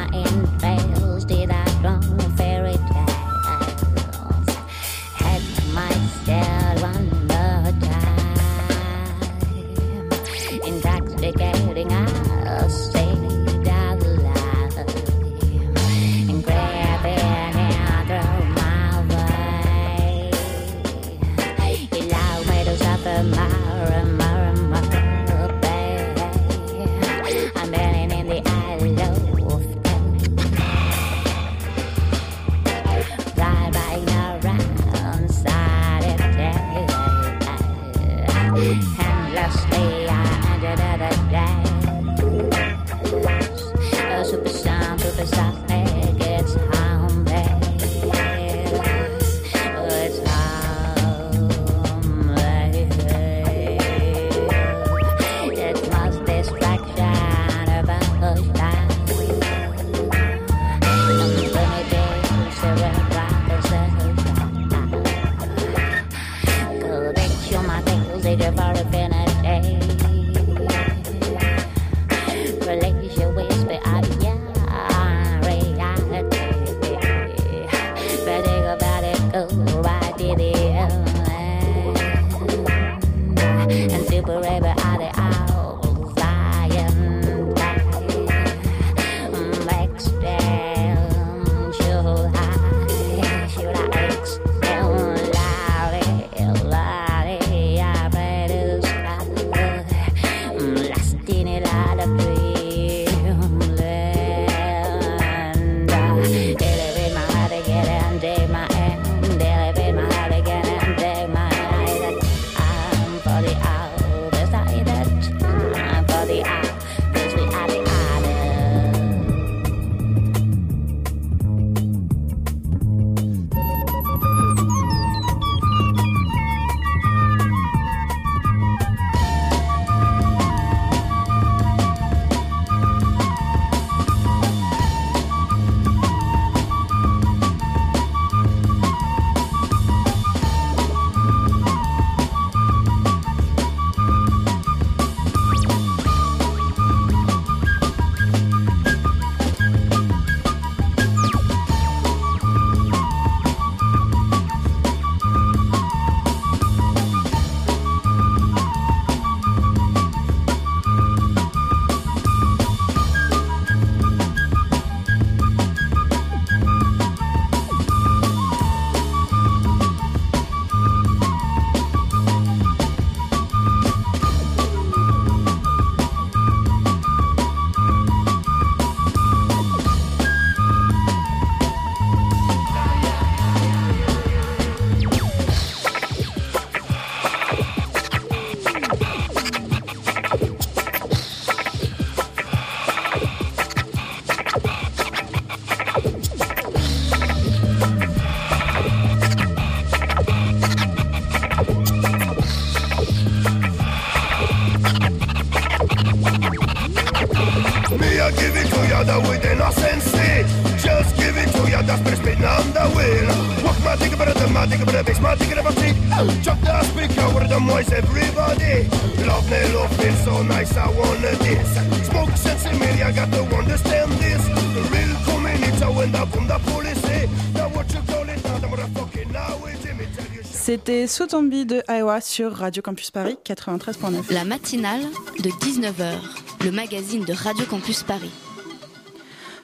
the Chuck the speaker with the noise, everybody. Love me, love feel so nice, I wanna this. Smoke sense in me, I got to understand this. The real community when the boom the police say. Now what you call it, now? The motherfucking now it's Jimmy tell you. C'était Sotombi de Iowa sur Radio Campus Paris 93.9. La matinale de 19h, le magazine de Radio Campus Paris.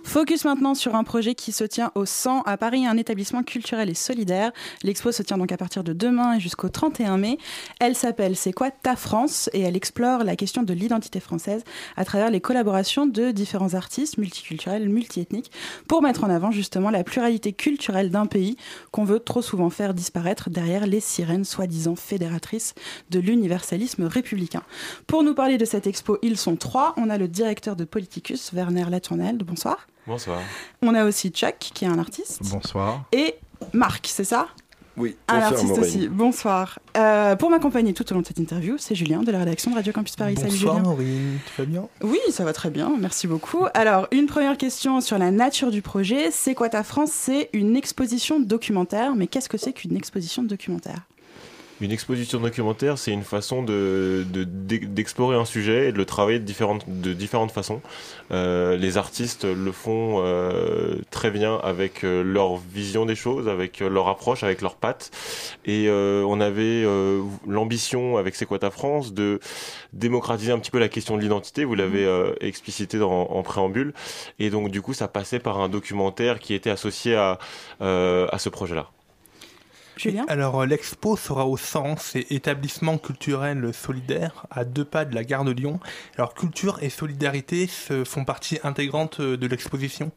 Focus maintenant sur un projet qui se tient au 100 à Paris, un établissement culturel et solidaire. L'expo se tient donc à partir de demain et jusqu'au 31 mai. Elle s'appelle C'est quoi ta France? Et elle explore la question de l'identité française à travers les collaborations de différents artistes multiculturels, multiethniques pour mettre en avant justement la pluralité culturelle d'un pays qu'on veut trop souvent faire disparaître derrière les sirènes soi-disant fédératrices de l'universalisme républicain. Pour nous parler de cette expo, ils sont trois. On a le directeur de Politicus, Werner Latournelle. Bonsoir. Bonsoir. On a aussi Chuck, qui est un artiste. Bonsoir. Et Marc, c'est ça? Oui, un bonsoir, artiste Maureen. aussi. Bonsoir. Euh, pour m'accompagner tout au long de cette interview, c'est Julien de la rédaction de Radio Campus Paris. Salut Bonsoir, Julien. Maureen. Tu vas bien? Oui, ça va très bien, merci beaucoup. Alors, une première question sur la nature du projet. C'est quoi ta France? C'est une exposition documentaire, mais qu'est-ce que c'est qu'une exposition documentaire? Une exposition documentaire, c'est une façon de- de- d'e- d'explorer un sujet et de le travailler de différentes, de différentes façons. Euh, les artistes le font euh, très bien avec euh, leur vision des choses, avec euh, leur approche, avec leurs pattes. Et euh, on avait euh, l'ambition avec C'est quoi ta France de démocratiser un petit peu la question de l'identité. Vous l'avez euh, explicité dans- en préambule. Et donc du coup, ça passait par un documentaire qui était associé à, euh, à ce projet-là. Julien Alors, euh, l'expo sera au Sens, c'est établissement culturel solidaire à deux pas de la gare de Lyon. Alors, culture et solidarité se font partie intégrante euh, de l'exposition?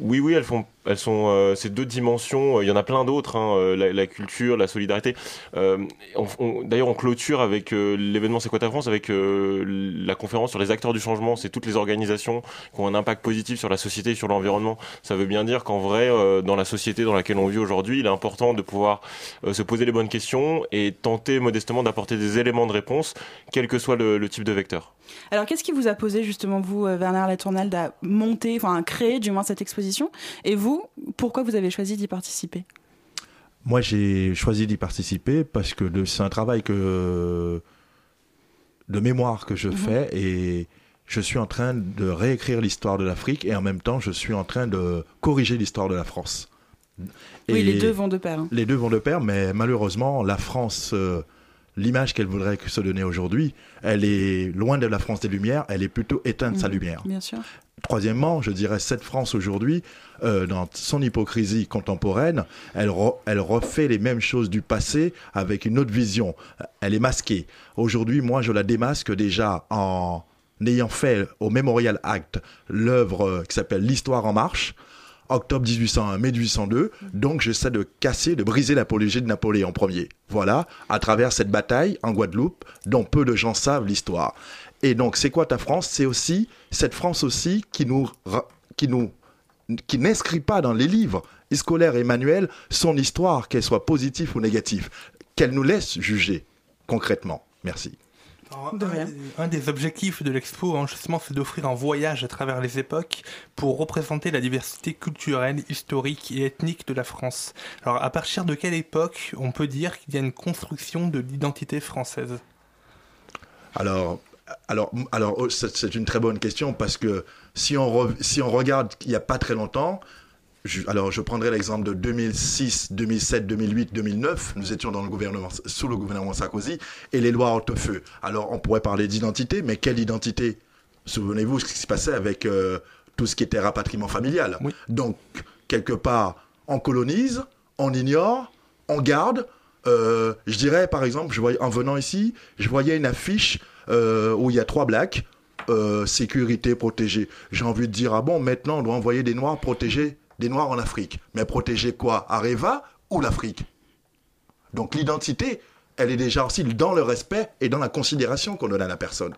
Oui, oui, elles font, elles sont euh, ces deux dimensions. euh, Il y en a plein d'autres, hein, euh, la, culture, la solidarité. D'ailleurs, on clôture avec l'événement C'est quoi ta France, avec la conférence sur les acteurs du changement. C'est toutes les organisations qui ont un impact positif sur la société et sur l'environnement. Ça veut bien dire qu'en vrai, dans la société dans laquelle on vit aujourd'hui, il est important de pouvoir se poser les bonnes questions et tenter modestement d'apporter des éléments de réponse, quel que soit le, type de vecteur. Alors, qu'est-ce qui vous a posé justement, vous, Werner Latournelle, à monter, enfin à créer du moins cette exposition? Et vous, pourquoi vous avez choisi d'y participer? Moi, j'ai choisi d'y participer parce que c'est un travail que, de mémoire que je Mhm. fais et je suis en train de réécrire l'histoire de l'Afrique et en même temps, je suis en train de corriger l'histoire de la France. Oui, les deux vont de pair. hein. Les deux vont de pair, mais malheureusement, la France, euh, l'image qu'elle voudrait se donner aujourd'hui, elle est loin de la France des Lumières, elle est plutôt éteinte de sa Mhm, lumière. Bien sûr. Troisièmement, je dirais cette France aujourd'hui, euh, dans son hypocrisie contemporaine, elle, re- elle refait les mêmes choses du passé avec une autre vision. Elle est masquée. Aujourd'hui, moi, je la démasque déjà en ayant fait au Memorial Act l'œuvre euh, qui s'appelle L'Histoire en marche. Octobre 1801, mai 1802. Donc, j'essaie de casser, de briser l'apologie de Napoléon Ier. Voilà, à travers cette bataille en Guadeloupe, dont peu de gens savent l'histoire. Et donc, c'est quoi ta France? C'est aussi cette France aussi qui nous, qui nous, qui n'inscrit pas dans les livres scolaires et manuels son histoire, qu'elle soit positive ou négative, qu'elle nous laisse juger concrètement. Merci. Alors, un, des, un des objectifs de l'expo, hein, justement, c'est d'offrir un voyage à travers les époques pour représenter la diversité culturelle, historique et ethnique de la France. Alors, à partir de quelle époque on peut dire qu'il y a une construction de l'identité française? Alors, alors, alors oh, c'est une très bonne question parce que si on, re- si on regarde il n'y a pas très longtemps, je- alors je prendrai l'exemple de 2006, 2007, 2008, 2009. Nous étions dans le gouvernement, sous le gouvernement Sarkozy et les lois Hortefeux. Alors on pourrait parler d'identité, mais quelle identité? Souvenez-vous ce qui se passait avec euh, tout ce qui était rapatriement familial. Donc, quelque part, on colonise, on ignore, on garde. Euh, je dirais, par exemple, je voyais, en venant ici, je voyais une affiche euh, où il y a trois blacks, euh, sécurité protégée. J'ai envie de dire, ah bon, maintenant on doit envoyer des noirs protéger des noirs en Afrique. Mais protéger quoi? Areva ou l'Afrique? Donc l'identité, elle est déjà aussi dans le respect et dans la considération qu'on donne à la personne.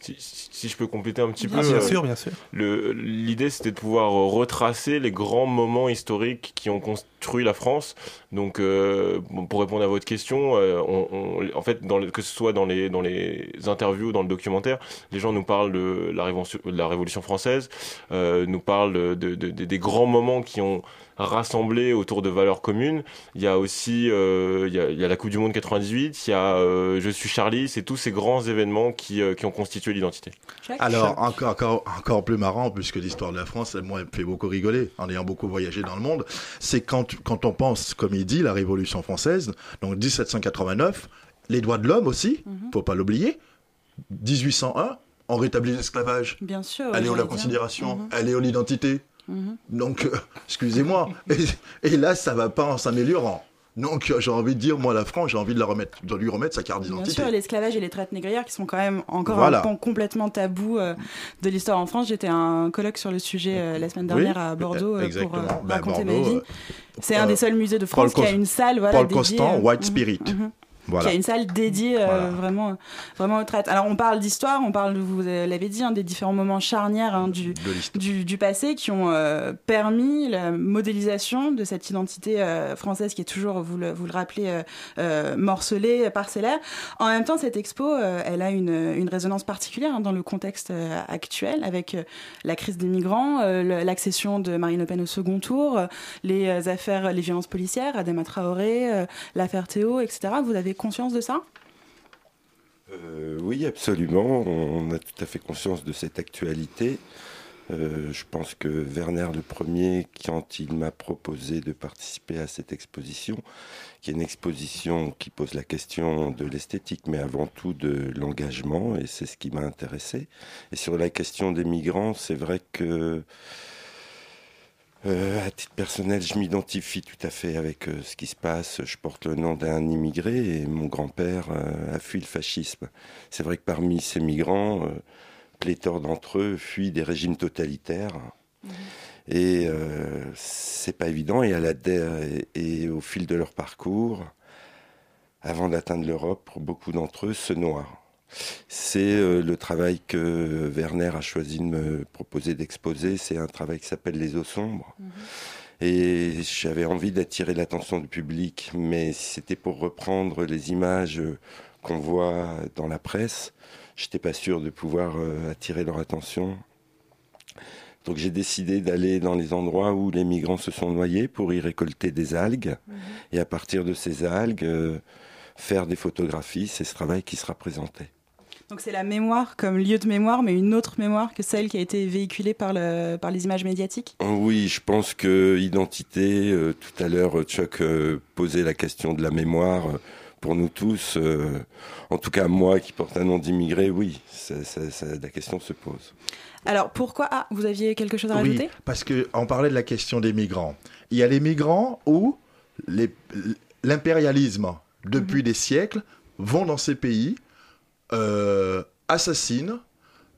Si, je peux compléter un petit Bien peu. euh, Bien sûr, bien sûr. L'idée, c'était de pouvoir euh, retracer les grands moments historiques qui ont construit la France. Donc, euh, pour répondre à votre question, euh, on, on- en fait, dans le- que ce soit dans les, dans les interviews, dans le documentaire, les gens nous parlent de la Révolution, de la Révolution française, euh, nous parlent de, de- de- des grands moments qui ont rassemblé autour de valeurs communes. Il y a aussi euh, il, y a, il y a la Coupe du Monde 98, il y a euh, Je suis Charlie, c'est tous ces grands événements qui, euh, qui ont constitué l'identité. Alors, encore, encore, encore plus marrant, puisque l'histoire de la France, elle, moi, elle me fait beaucoup rigoler, en ayant beaucoup voyagé dans le monde, c'est quand, quand on pense, comme il dit, la Révolution française, donc 1789, les droits de l'homme aussi, Mhm. faut pas l'oublier, 1801, on rétablit l'esclavage. Bien sûr. Elle est où j'allais la considération Mhm. Elle est où l'identité Mhm. Donc, euh, excusez-moi. Et, et là, ça va pas en s'améliorant. Donc, euh, j'ai envie de dire, moi, la France, j'ai envie de, la remettre, de lui remettre sa carte Bien d'identité. sûr, l'esclavage et les traites négrières qui sont quand même encore Voilà. un pan complètement tabou euh, de l'histoire en France. J'étais à un colloque sur le sujet euh, la semaine dernière Oui, à Bordeaux pour Ben, raconter Bordeaux, ma vie. C'est un des seuls musées de Paul France qui a une salle voilà, Paul dédiée, Constant, White mhm, Spirit. Voilà. Qui a une salle dédiée euh, vraiment, vraiment aux traites. Alors on parle d'histoire, on parle, vous l'avez dit, hein, des différents moments charnières hein, du, passé qui ont euh, permis la modélisation de cette identité euh, française qui est toujours, vous le, vous le rappelez, morcelée, parcellaire. En même temps, cette expo, elle a une, une résonance particulière hein, dans le contexte actuel avec la crise des migrants, l'accession de Marine Le Pen au second tour, les affaires, les violences policières, Adama Traoré, l'affaire Théo, etc. Vous avez conscience de ça Euh, oui, absolument. On a tout à fait conscience de cette actualité. Euh, je pense que Werner le premier, quand il m'a proposé de participer à cette exposition, qui est une exposition qui pose la question de l'esthétique, mais avant tout de l'engagement, et c'est ce qui m'a intéressé. Et sur la question des migrants, c'est vrai que euh, à titre personnel, je m'identifie tout à fait avec euh, ce qui se passe. Je porte le nom d'un immigré et mon grand-père euh, a fui le fascisme. C'est vrai que parmi ces migrants, pléthore d'entre eux fuient des régimes totalitaires. Et euh, c'est pas évident. Et, à la, et, et au fil de leur parcours, avant d'atteindre l'Europe, pour beaucoup d'entre eux, se noient. C'est euh, le travail que Werner a choisi de me proposer d'exposer. C'est un travail qui s'appelle Les eaux sombres. Et j'avais envie d'attirer l'attention du public, mais si c'était pour reprendre les images qu'on voit dans la presse, j'étais pas sûr de pouvoir euh, attirer leur attention. Donc j'ai décidé d'aller dans les endroits où les migrants se sont noyés pour y récolter des algues. Et à partir de ces algues, euh, faire des photographies. C'est ce travail qui sera présenté. Donc c'est la mémoire comme lieu de mémoire, mais une autre mémoire que celle qui a été véhiculée par, le, par les images médiatiques Oui, je pense que identité, euh, tout à l'heure Chuck euh, posait la question de la mémoire. euh, pour nous tous, euh, en tout cas moi qui porte un nom d'immigré, oui, ça, ça, ça, la question se pose. Alors pourquoi Ah, vous aviez quelque chose à Oui, rajouter parce qu'on parlait de la question des migrants. Il y a les migrants où les- l'impérialisme, depuis des siècles, vont dans ces pays, euh, assassinent,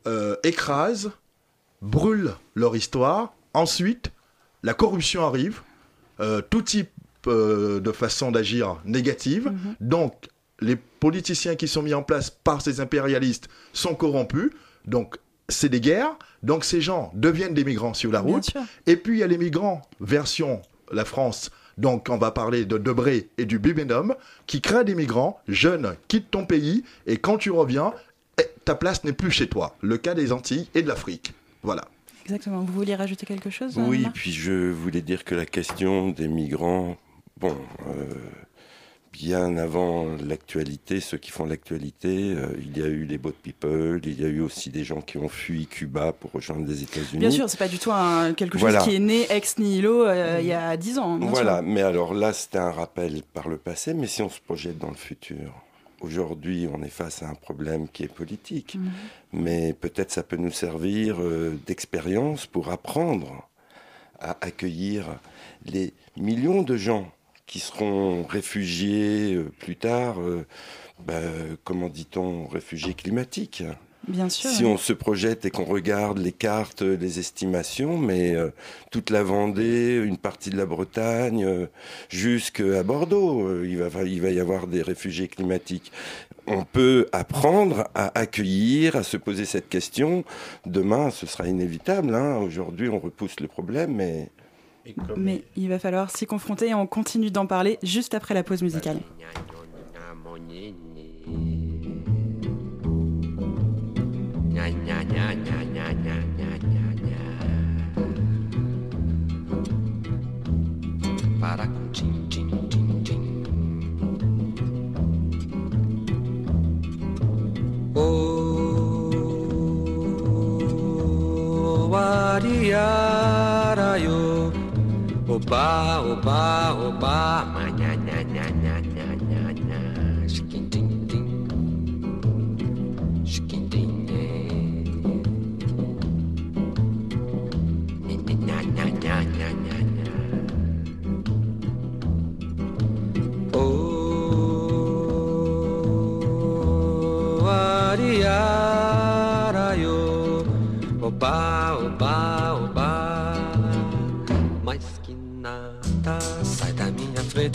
euh, écrasent, brûlent leur histoire. Ensuite, la corruption arrive, euh, tout type euh, de façon d'agir négative. Donc, les politiciens qui sont mis en place par ces impérialistes sont corrompus. Donc, c'est des guerres. Donc, ces gens deviennent des migrants sur la route. Et puis, il y a les migrants, version la France. Donc, on va parler de Debré et du Bibendum, qui créent des migrants jeunes, quitte ton pays, et quand tu reviens, eh, ta place n'est plus chez toi. Le cas des Antilles et de l'Afrique. Voilà. Exactement. Vous vouliez rajouter quelque chose Oui, Marc? puis je voulais dire que la question des migrants, bon, euh, bien avant l'actualité, ceux qui font l'actualité, euh, il y a eu les boat people, il y a eu aussi des gens qui ont fui Cuba pour rejoindre les États-Unis. Bien sûr, c'est pas du tout un- quelque chose Voilà. qui est né ex nihilo euh, il y a 10 ans. Voilà, sûr. mais alors là, c'était un rappel par le passé, mais si on se projette dans le futur, aujourd'hui, on est face à un problème qui est politique, Mhm. mais peut-être ça peut nous servir euh, d'expérience pour apprendre à accueillir les millions de gens qui seront réfugiés euh, plus tard, euh, bah, comment dit-on, réfugiés climatiques. Bien sûr. Si on se projette et qu'on regarde les cartes, les estimations, mais euh, toute la Vendée, une partie de la Bretagne, euh, jusqu'à Bordeaux, euh, il, va, il va y avoir des réfugiés climatiques. On peut apprendre à accueillir, à se poser cette question. Demain, ce sera inévitable. hein. Aujourd'hui, on repousse le problème, mais Mais il va falloir s'y confronter et on continue d'en parler juste après la pause musicale. Para com tim, tim, tim, tim. Oh, ariarayo. Oba, oba, oba, manha,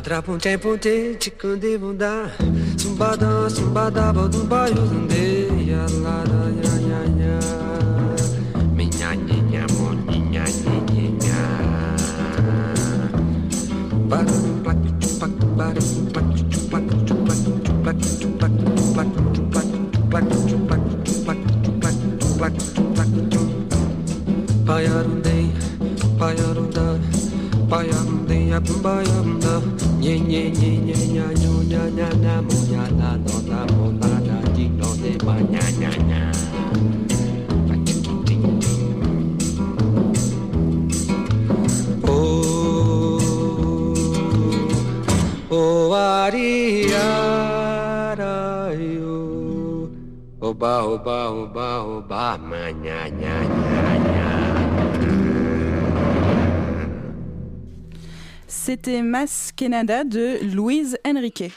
Atrás ponte ponte chico de bunda Sumbada sumbada bodu baio zande Ya la da ya ya ya Minha nhinha moninha nhinha Para um plaque chupac para um plaque chupac chupac chupac chupac chupac chupac chupac chupac chupac chupac chupac chupac chupac Payarundei payarunda Payarundei abumbayarunda nhẹ nhẹ nhẹ nhà nhu nhà nhà ba nhà nhà Oba, oba, oba, oba, manyanya. C'était Mas Canada de Louise Henriquet.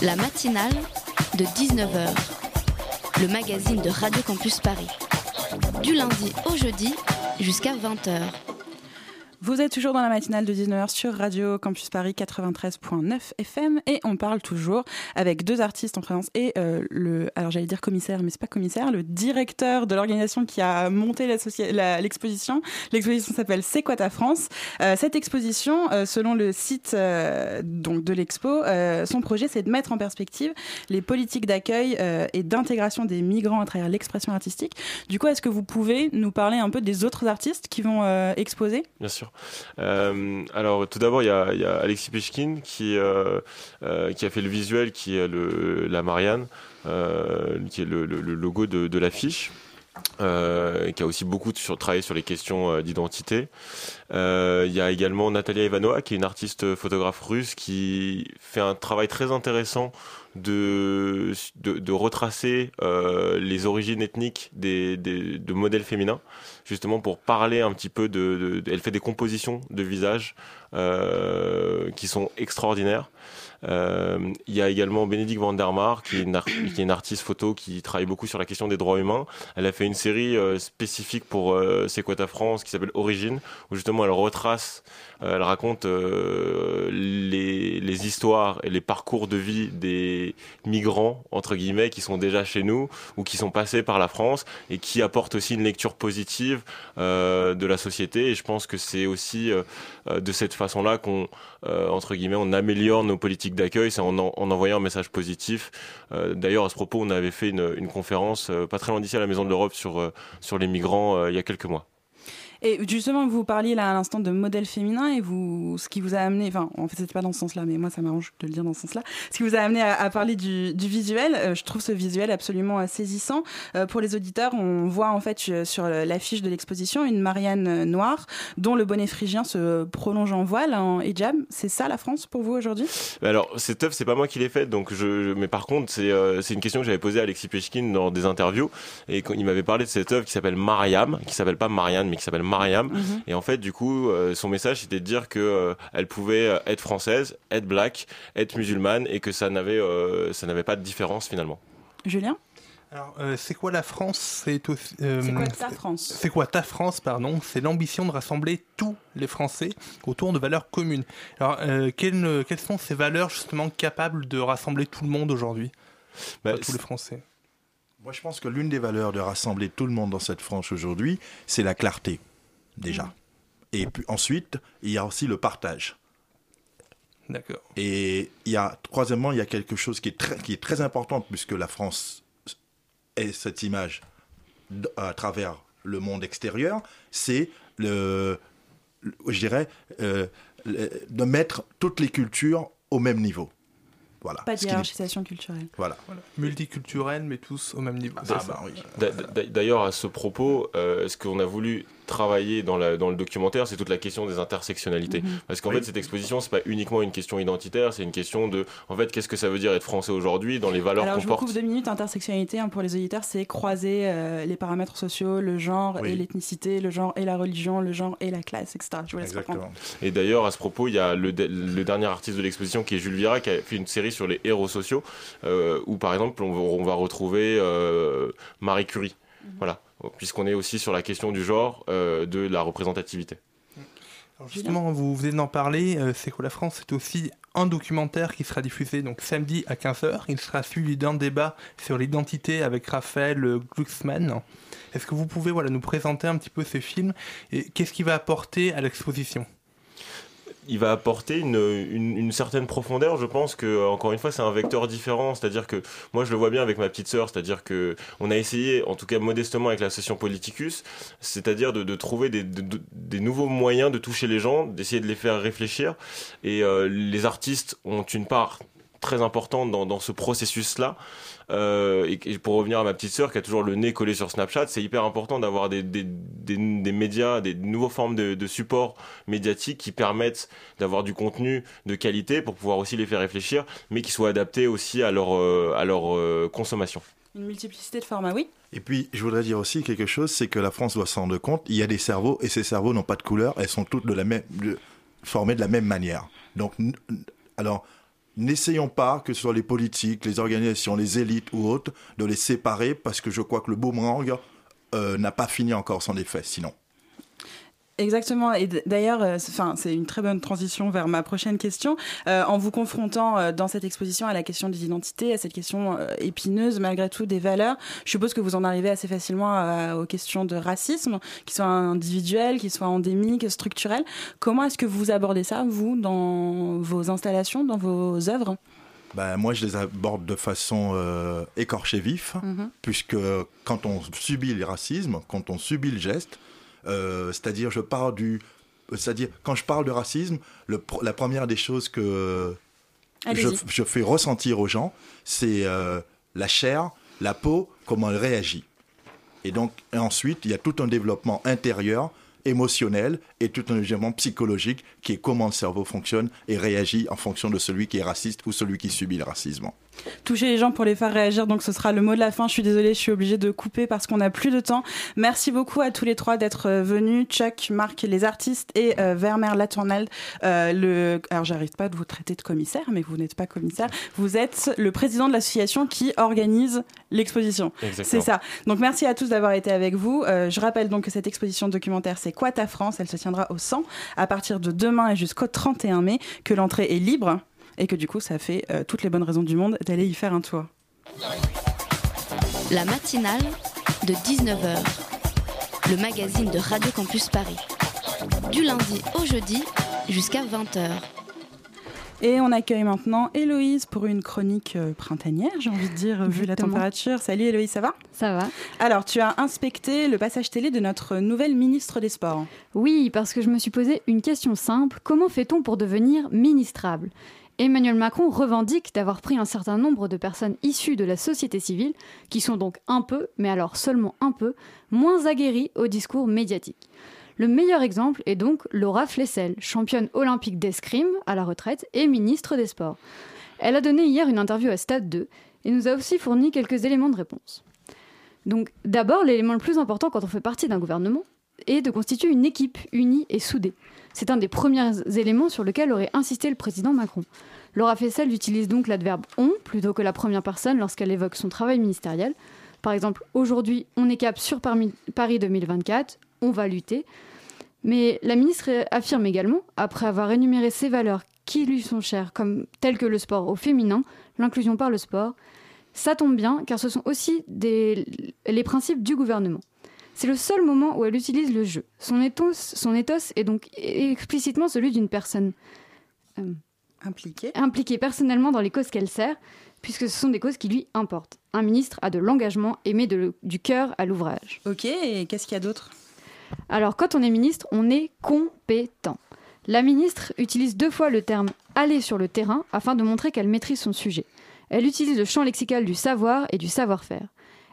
La matinale de 19h, le magazine de Radio Campus Paris. Du lundi au jeudi jusqu'à 20h. Vous êtes toujours dans la matinale de 19h sur Radio Campus Paris 93.9 FM et on parle toujours avec deux artistes en présence et euh, le, alors j'allais dire commissaire, mais c'est pas commissaire, le directeur de l'organisation qui a monté l'exposition. L'exposition s'appelle C'est quoi ta France? Euh, Cette exposition, euh, selon le site donc de l'expo, son projet c'est de mettre en perspective les politiques d'accueil et d'intégration des migrants à travers l'expression artistique. Du coup, est-ce que vous pouvez nous parler un peu des autres artistes qui vont exposer? Bien sûr. Euh, alors tout d'abord il y a, Alexis Pechkin qui, euh, euh, qui a fait le visuel qui est la Marianne qui est le, logo de, l'affiche qui a aussi beaucoup travaillé sur les questions d'identité. Il y a également Natalia Ivanova, qui est une artiste photographe russe qui fait un travail très intéressant de, de, retracer euh, les origines ethniques des, des, de modèles féminins, justement pour parler un petit peu de... elle fait des compositions de visages euh, qui sont extraordinaires. Euh, Il y a également Bénédicte Van der Mar, qui est, une artiste photo qui travaille beaucoup sur la question des droits humains. Elle a fait une série spécifique pour euh, C'est France, qui s'appelle Origine, où justement elle retrace, elle raconte euh, les, histoires et les parcours de vie des migrants, entre guillemets, qui sont déjà chez nous ou qui sont passés par la France et qui apportent aussi une lecture positive euh, de la société. Et je pense que c'est aussi euh, euh, de cette façon-là qu'on, euh, entre guillemets, on améliore nos politiques d'accueil, c'est en, en, en envoyant un message positif. Euh, D'ailleurs, à ce propos, on avait fait une, une conférence euh, pas très loin d'ici à la Maison de l'Europe sur, euh, sur les migrants euh, il y a quelques mois. Et justement, vous parliez là à l'instant de modèle féminin et vous, ce qui vous a amené, enfin, en fait, c'était pas dans ce sens-là, mais moi, ça m'arrange de le dire dans ce sens-là. Ce qui vous a amené à, parler du, visuel, euh, je trouve ce visuel absolument euh, saisissant. Euh, pour les auditeurs, on voit en fait sur l'affiche de l'exposition une Marianne noire dont le bonnet phrygien se prolonge en voile, en hijab. C'est ça la France pour vous aujourd'hui? Mais Alors, cette œuvre, c'est pas moi qui l'ai faite, donc je, mais par contre, c'est une question que j'avais posée à Alexis Pechkin dans des interviews, et il m'avait parlé de cette œuvre qui s'appelle Mariam, qui s'appelle pas Marianne, mais qui s'appelle Mariam, Mhm. et en fait, du coup, euh, son message, c'était de dire que euh, elle pouvait euh, être française, être black, être musulmane, et que ça n'avait euh, ça n'avait pas de différence finalement. Julien Alors, euh, c'est quoi la France? C'est euh, quoi ta France? C'est quoi ta France, pardon? C'est l'ambition de rassembler tous les Français autour de valeurs communes. Alors, euh, quelles, quelles sont ces valeurs justement capables de rassembler tout le monde aujourd'hui? Bah, Tous les Français. Moi, je pense que l'une des valeurs de rassembler tout le monde dans cette France aujourd'hui, c'est la clarté, déjà. Et puis ensuite, il y a aussi le partage. D'accord. Et il y a, troisièmement, il y a quelque chose qui est très, qui est très important, puisque la France est cette image à travers le monde extérieur, c'est le, le- je dirais, euh, le- de mettre toutes les cultures au même niveau. Voilà. Pas hiérarchisation culturelle. Voilà. Multiculturel, mais tous au même niveau. Ça. D'a- d'a- D'ailleurs, à ce propos, euh, ce qu'on a voulu travailler dans, la- dans le documentaire, c'est toute la question des intersectionnalités. Mhm. Parce qu'en Oui. fait, cette exposition, c'est pas uniquement une question identitaire, c'est une question de, en fait, qu'est-ce que ça veut dire être français aujourd'hui dans les valeurs Alors, qu'on je vous porte. coupe deux minutes. Intersectionnalité, hein, pour les auditeurs, c'est croiser euh, les paramètres sociaux, le genre Oui. et l'ethnicité, le genre et la religion, le genre et la classe, etc. Je vous laisse reprendre. Et d'ailleurs, à ce propos, il y a le, de- le dernier artiste de l'exposition qui est Jules Vira, qui a fait une série sur les héros sociaux, euh, où par exemple, on va, on va retrouver euh, Marie Curie. Voilà. Puisqu'on est aussi sur la question du genre, euh, de la représentativité. Alors justement, vous venez d'en parler, euh, C'est quoi la France C'est aussi un documentaire qui sera diffusé donc samedi à 15h. Il sera suivi d'un débat sur l'identité avec Raphaël Glucksmann. Est-ce que vous pouvez voilà, nous présenter un petit peu ces films et qu'est-ce qu'il va apporter à l'exposition? Il va apporter une, une, certaine profondeur. Je pense que encore une fois, c'est un vecteur différent. C'est-à-dire que moi, je le vois bien avec ma petite sœur. C'est-à-dire que on a essayé, en tout cas modestement, avec l'association Politicus, c'est-à-dire de, trouver des, de- des nouveaux moyens de toucher les gens, d'essayer de les faire réfléchir. Et euh, les artistes ont une part très importante dans, dans ce processus-là. Euh, et, et pour revenir à ma petite sœur qui a toujours le nez collé sur Snapchat, c'est hyper important d'avoir des, des, des, des médias, des nouvelles formes de, de supports médiatiques qui permettent d'avoir du contenu de qualité pour pouvoir aussi les faire réfléchir, mais qui soient adaptés aussi à leur, euh, à leur euh, consommation. Une multiplicité de formats, oui. Et puis, je voudrais dire aussi quelque chose, c'est que la France doit s'en rendre compte, il y a des cerveaux, et ces cerveaux n'ont pas de couleur, elles sont toutes de la même, de- formées de la même manière. Donc, alors, n'essayons pas, que ce soit les politiques, les organisations, les élites ou autres, de les séparer, parce que je crois que le boomerang euh, n'a pas fini encore son effet, sinon. Exactement. Et d'ailleurs, euh, c'est- enfin, c'est une très bonne transition vers ma prochaine question. Euh, en vous confrontant euh, dans cette exposition à la question des identités, à cette question épineuse malgré tout des valeurs, je suppose que vous en arrivez assez facilement aux questions de racisme, qui soient individuelles, qui soient endémiques, structurelles. Comment est-ce que vous abordez ça, vous, dans vos installations, dans vos œuvres? Ben, moi, je les aborde de façon écorchée vif, Mhm. puisque quand on subit le racisme, quand on subit le geste, euh, c'est-à-dire, je parle du. C'est-à-dire, quand je parle de racisme, le la première des choses que je fais ressentir aux gens, c'est euh, la chair, la peau, comment elle réagit. Et donc, et ensuite, il y a tout un développement intérieur, émotionnel, et tout un développement psychologique qui est comment le cerveau fonctionne et réagit en fonction de celui qui est raciste ou celui qui subit le racisme. Toucher les gens pour les faire réagir. Donc ce sera le mot de la fin. Je suis désolée, je suis obligée de couper parce qu'on n'a plus de temps. Merci beaucoup à tous les trois d'être euh, venus. Chuck, Marc, les artistes et euh, Werner Latournelle. Euh, le... Alors j'arrive pas de vous traiter de commissaire, mais vous n'êtes pas commissaire. Vous êtes le président de l'association qui organise l'exposition. C'est ça. Donc merci à tous d'avoir été avec vous. Euh, je rappelle donc que cette exposition documentaire c'est Quoi ta France Elle se tiendra au 100 à partir de demain et jusqu'au 31 mai, que l'entrée est libre et que du coup ça fait euh, toutes les bonnes raisons du monde d'aller y faire un tour. La matinale de 19h, le magazine de Radio Campus Paris. Du lundi au jeudi jusqu'à 20h. Et on accueille maintenant Héloïse pour une chronique euh, printanière, j'ai envie de dire, vu la température. Salut Héloïse, ça va? Ça va. Alors, tu as inspecté le passage télé de notre nouvelle ministre des Sports. Oui, parce que je me suis posé une question simple. Comment fait-on pour devenir ministrable? Emmanuel Macron revendique d'avoir pris un certain nombre de personnes issues de la société civile, qui sont donc un peu, mais alors seulement un peu, moins aguerries au discours médiatique. Le meilleur exemple est donc Laura Flessel, championne olympique d'escrime à la retraite et ministre des Sports. Elle a donné hier une interview à Stade 2 et nous a aussi fourni quelques éléments de réponse. Donc d'abord, l'élément le plus important quand on fait partie d'un gouvernement est de constituer une équipe unie et soudée. C'est un des premiers éléments sur lequel aurait insisté le président Macron. Laura Flessel utilise donc l'adverbe on plutôt que la première personne lorsqu'elle évoque son travail ministériel. Par exemple, aujourd'hui, on est cap sur Paris 2024, on va lutter. Mais la ministre affirme également, après avoir énuméré ses valeurs qui lui sont chères, comme telles que le sport au féminin, l'inclusion par le sport, ça tombe bien car ce sont aussi les principes du gouvernement. C'est le seul moment où elle utilise le jeu. Son ethos, son ethos est donc explicitement celui d'une personne euh, impliquée. impliquée personnellement dans les causes qu'elle sert, puisque ce sont des causes qui lui importent. Un ministre a de l'engagement et met de du cœur à l'ouvrage. Ok, et qu'est-ce qu'il y a d'autre? Alors, quand on est ministre, on est compétent. La ministre utilise deux fois le terme aller sur le terrain afin de montrer qu'elle maîtrise son sujet. Elle utilise le champ lexical du savoir et du savoir-faire.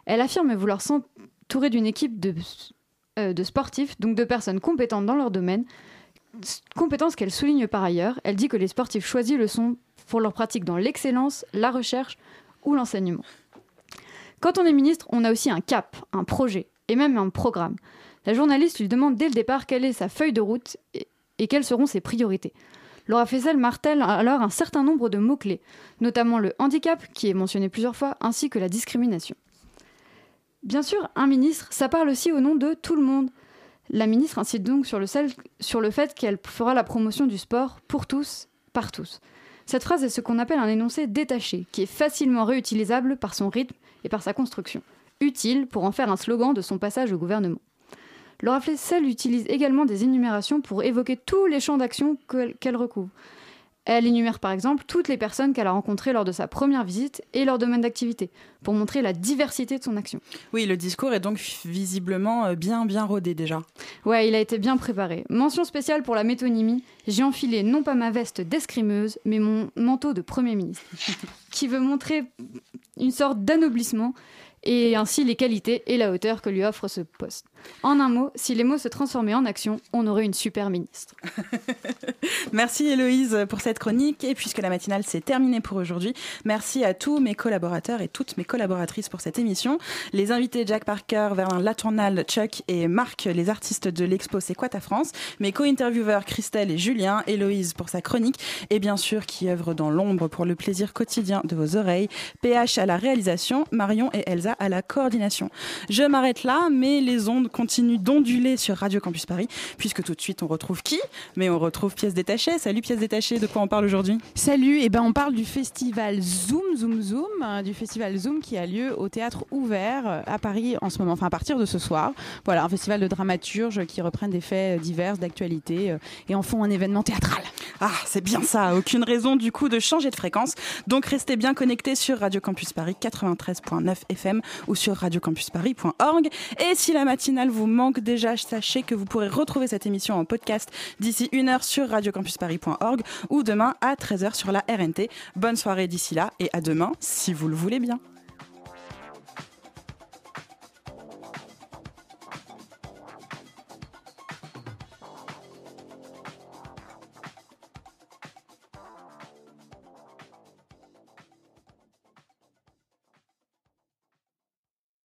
Elle affirme vouloir s'entourer d'une équipe de, euh, de sportifs, donc de personnes compétentes dans leur domaine, compétences qu'elle souligne par ailleurs. Elle dit que les sportifs choisis le sont pour leur pratique dans l'excellence, la recherche ou l'enseignement. Quand on est ministre, on a aussi un cap, un projet et même un programme. La journaliste lui demande dès le départ quelle est sa feuille de route et, et quelles seront ses priorités. Laura Flessel martèle alors un certain nombre de mots-clés, notamment le handicap, qui est mentionné plusieurs fois, ainsi que la discrimination. Bien sûr, un ministre, ça parle aussi au nom de tout le monde. La ministre incite donc sur le, fait qu'elle fera la promotion du sport pour tous, par tous. Cette phrase est ce qu'on appelle un énoncé détaché, qui est facilement réutilisable par son rythme et par sa construction, utile pour en faire un slogan de son passage au gouvernement. Laura Flessel utilise également des énumérations pour évoquer tous les champs d'action que- qu'elle recouvre. Elle énumère par exemple toutes les personnes qu'elle a rencontrées lors de sa première visite et leur domaine d'activité, pour montrer la diversité de son action. Oui, le discours est donc visiblement euh, bien bien rodé déjà. Ouais, il a été bien préparé. Mention spéciale pour la métonymie. J'ai enfilé non pas ma veste d'escrimeuse, mais mon manteau de Premier ministre, qui veut montrer une sorte d'anoblissement et ainsi les qualités et la hauteur que lui offre ce poste. En un mot, si les mots se transformaient en action, on aurait une super ministre. Merci Héloïse pour cette chronique. Et puisque la matinale s'est terminée pour aujourd'hui, merci à tous mes collaborateurs et toutes mes collaboratrices pour cette émission. Les invités Jack Parker, Verlin Latournal, Chuck et Marc, les artistes de l'expo C'est quoi ta France Mes co-intervieweurs Christelle et Julien, Héloïse pour sa chronique et bien sûr qui œuvre dans l'ombre pour le plaisir quotidien de vos oreilles, PH à la réalisation, Marion et Elsa à la coordination. Je m'arrête là, mais les ondes continuent d'onduler sur Radio Campus Paris, puisque tout de suite on retrouve qui? Mais on retrouve Pièces Détachées. Salut Pièces Détachées, de quoi on parle aujourd'hui? Salut, et ben on parle du festival Zoom Zoom Zoom, euh, du festival Zoom qui a lieu au théâtre ouvert euh, à Paris en ce moment, enfin à partir de ce soir. Voilà, un festival de dramaturges qui reprennent des faits euh, divers d'actualité et en font un événement théâtral. Ah, c'est bien ça. Aucune raison du coup de changer de fréquence. Donc restez bien connectés sur Radio Campus Paris 93.9 FM ou sur radiocampusparis.org. Et si la matinale vous manque déjà, sachez que vous pourrez retrouver cette émission en podcast d'ici une heure sur radiocampusparis.org ou demain à 13h sur la RNT. Bonne soirée d'ici là et à demain si vous le voulez bien.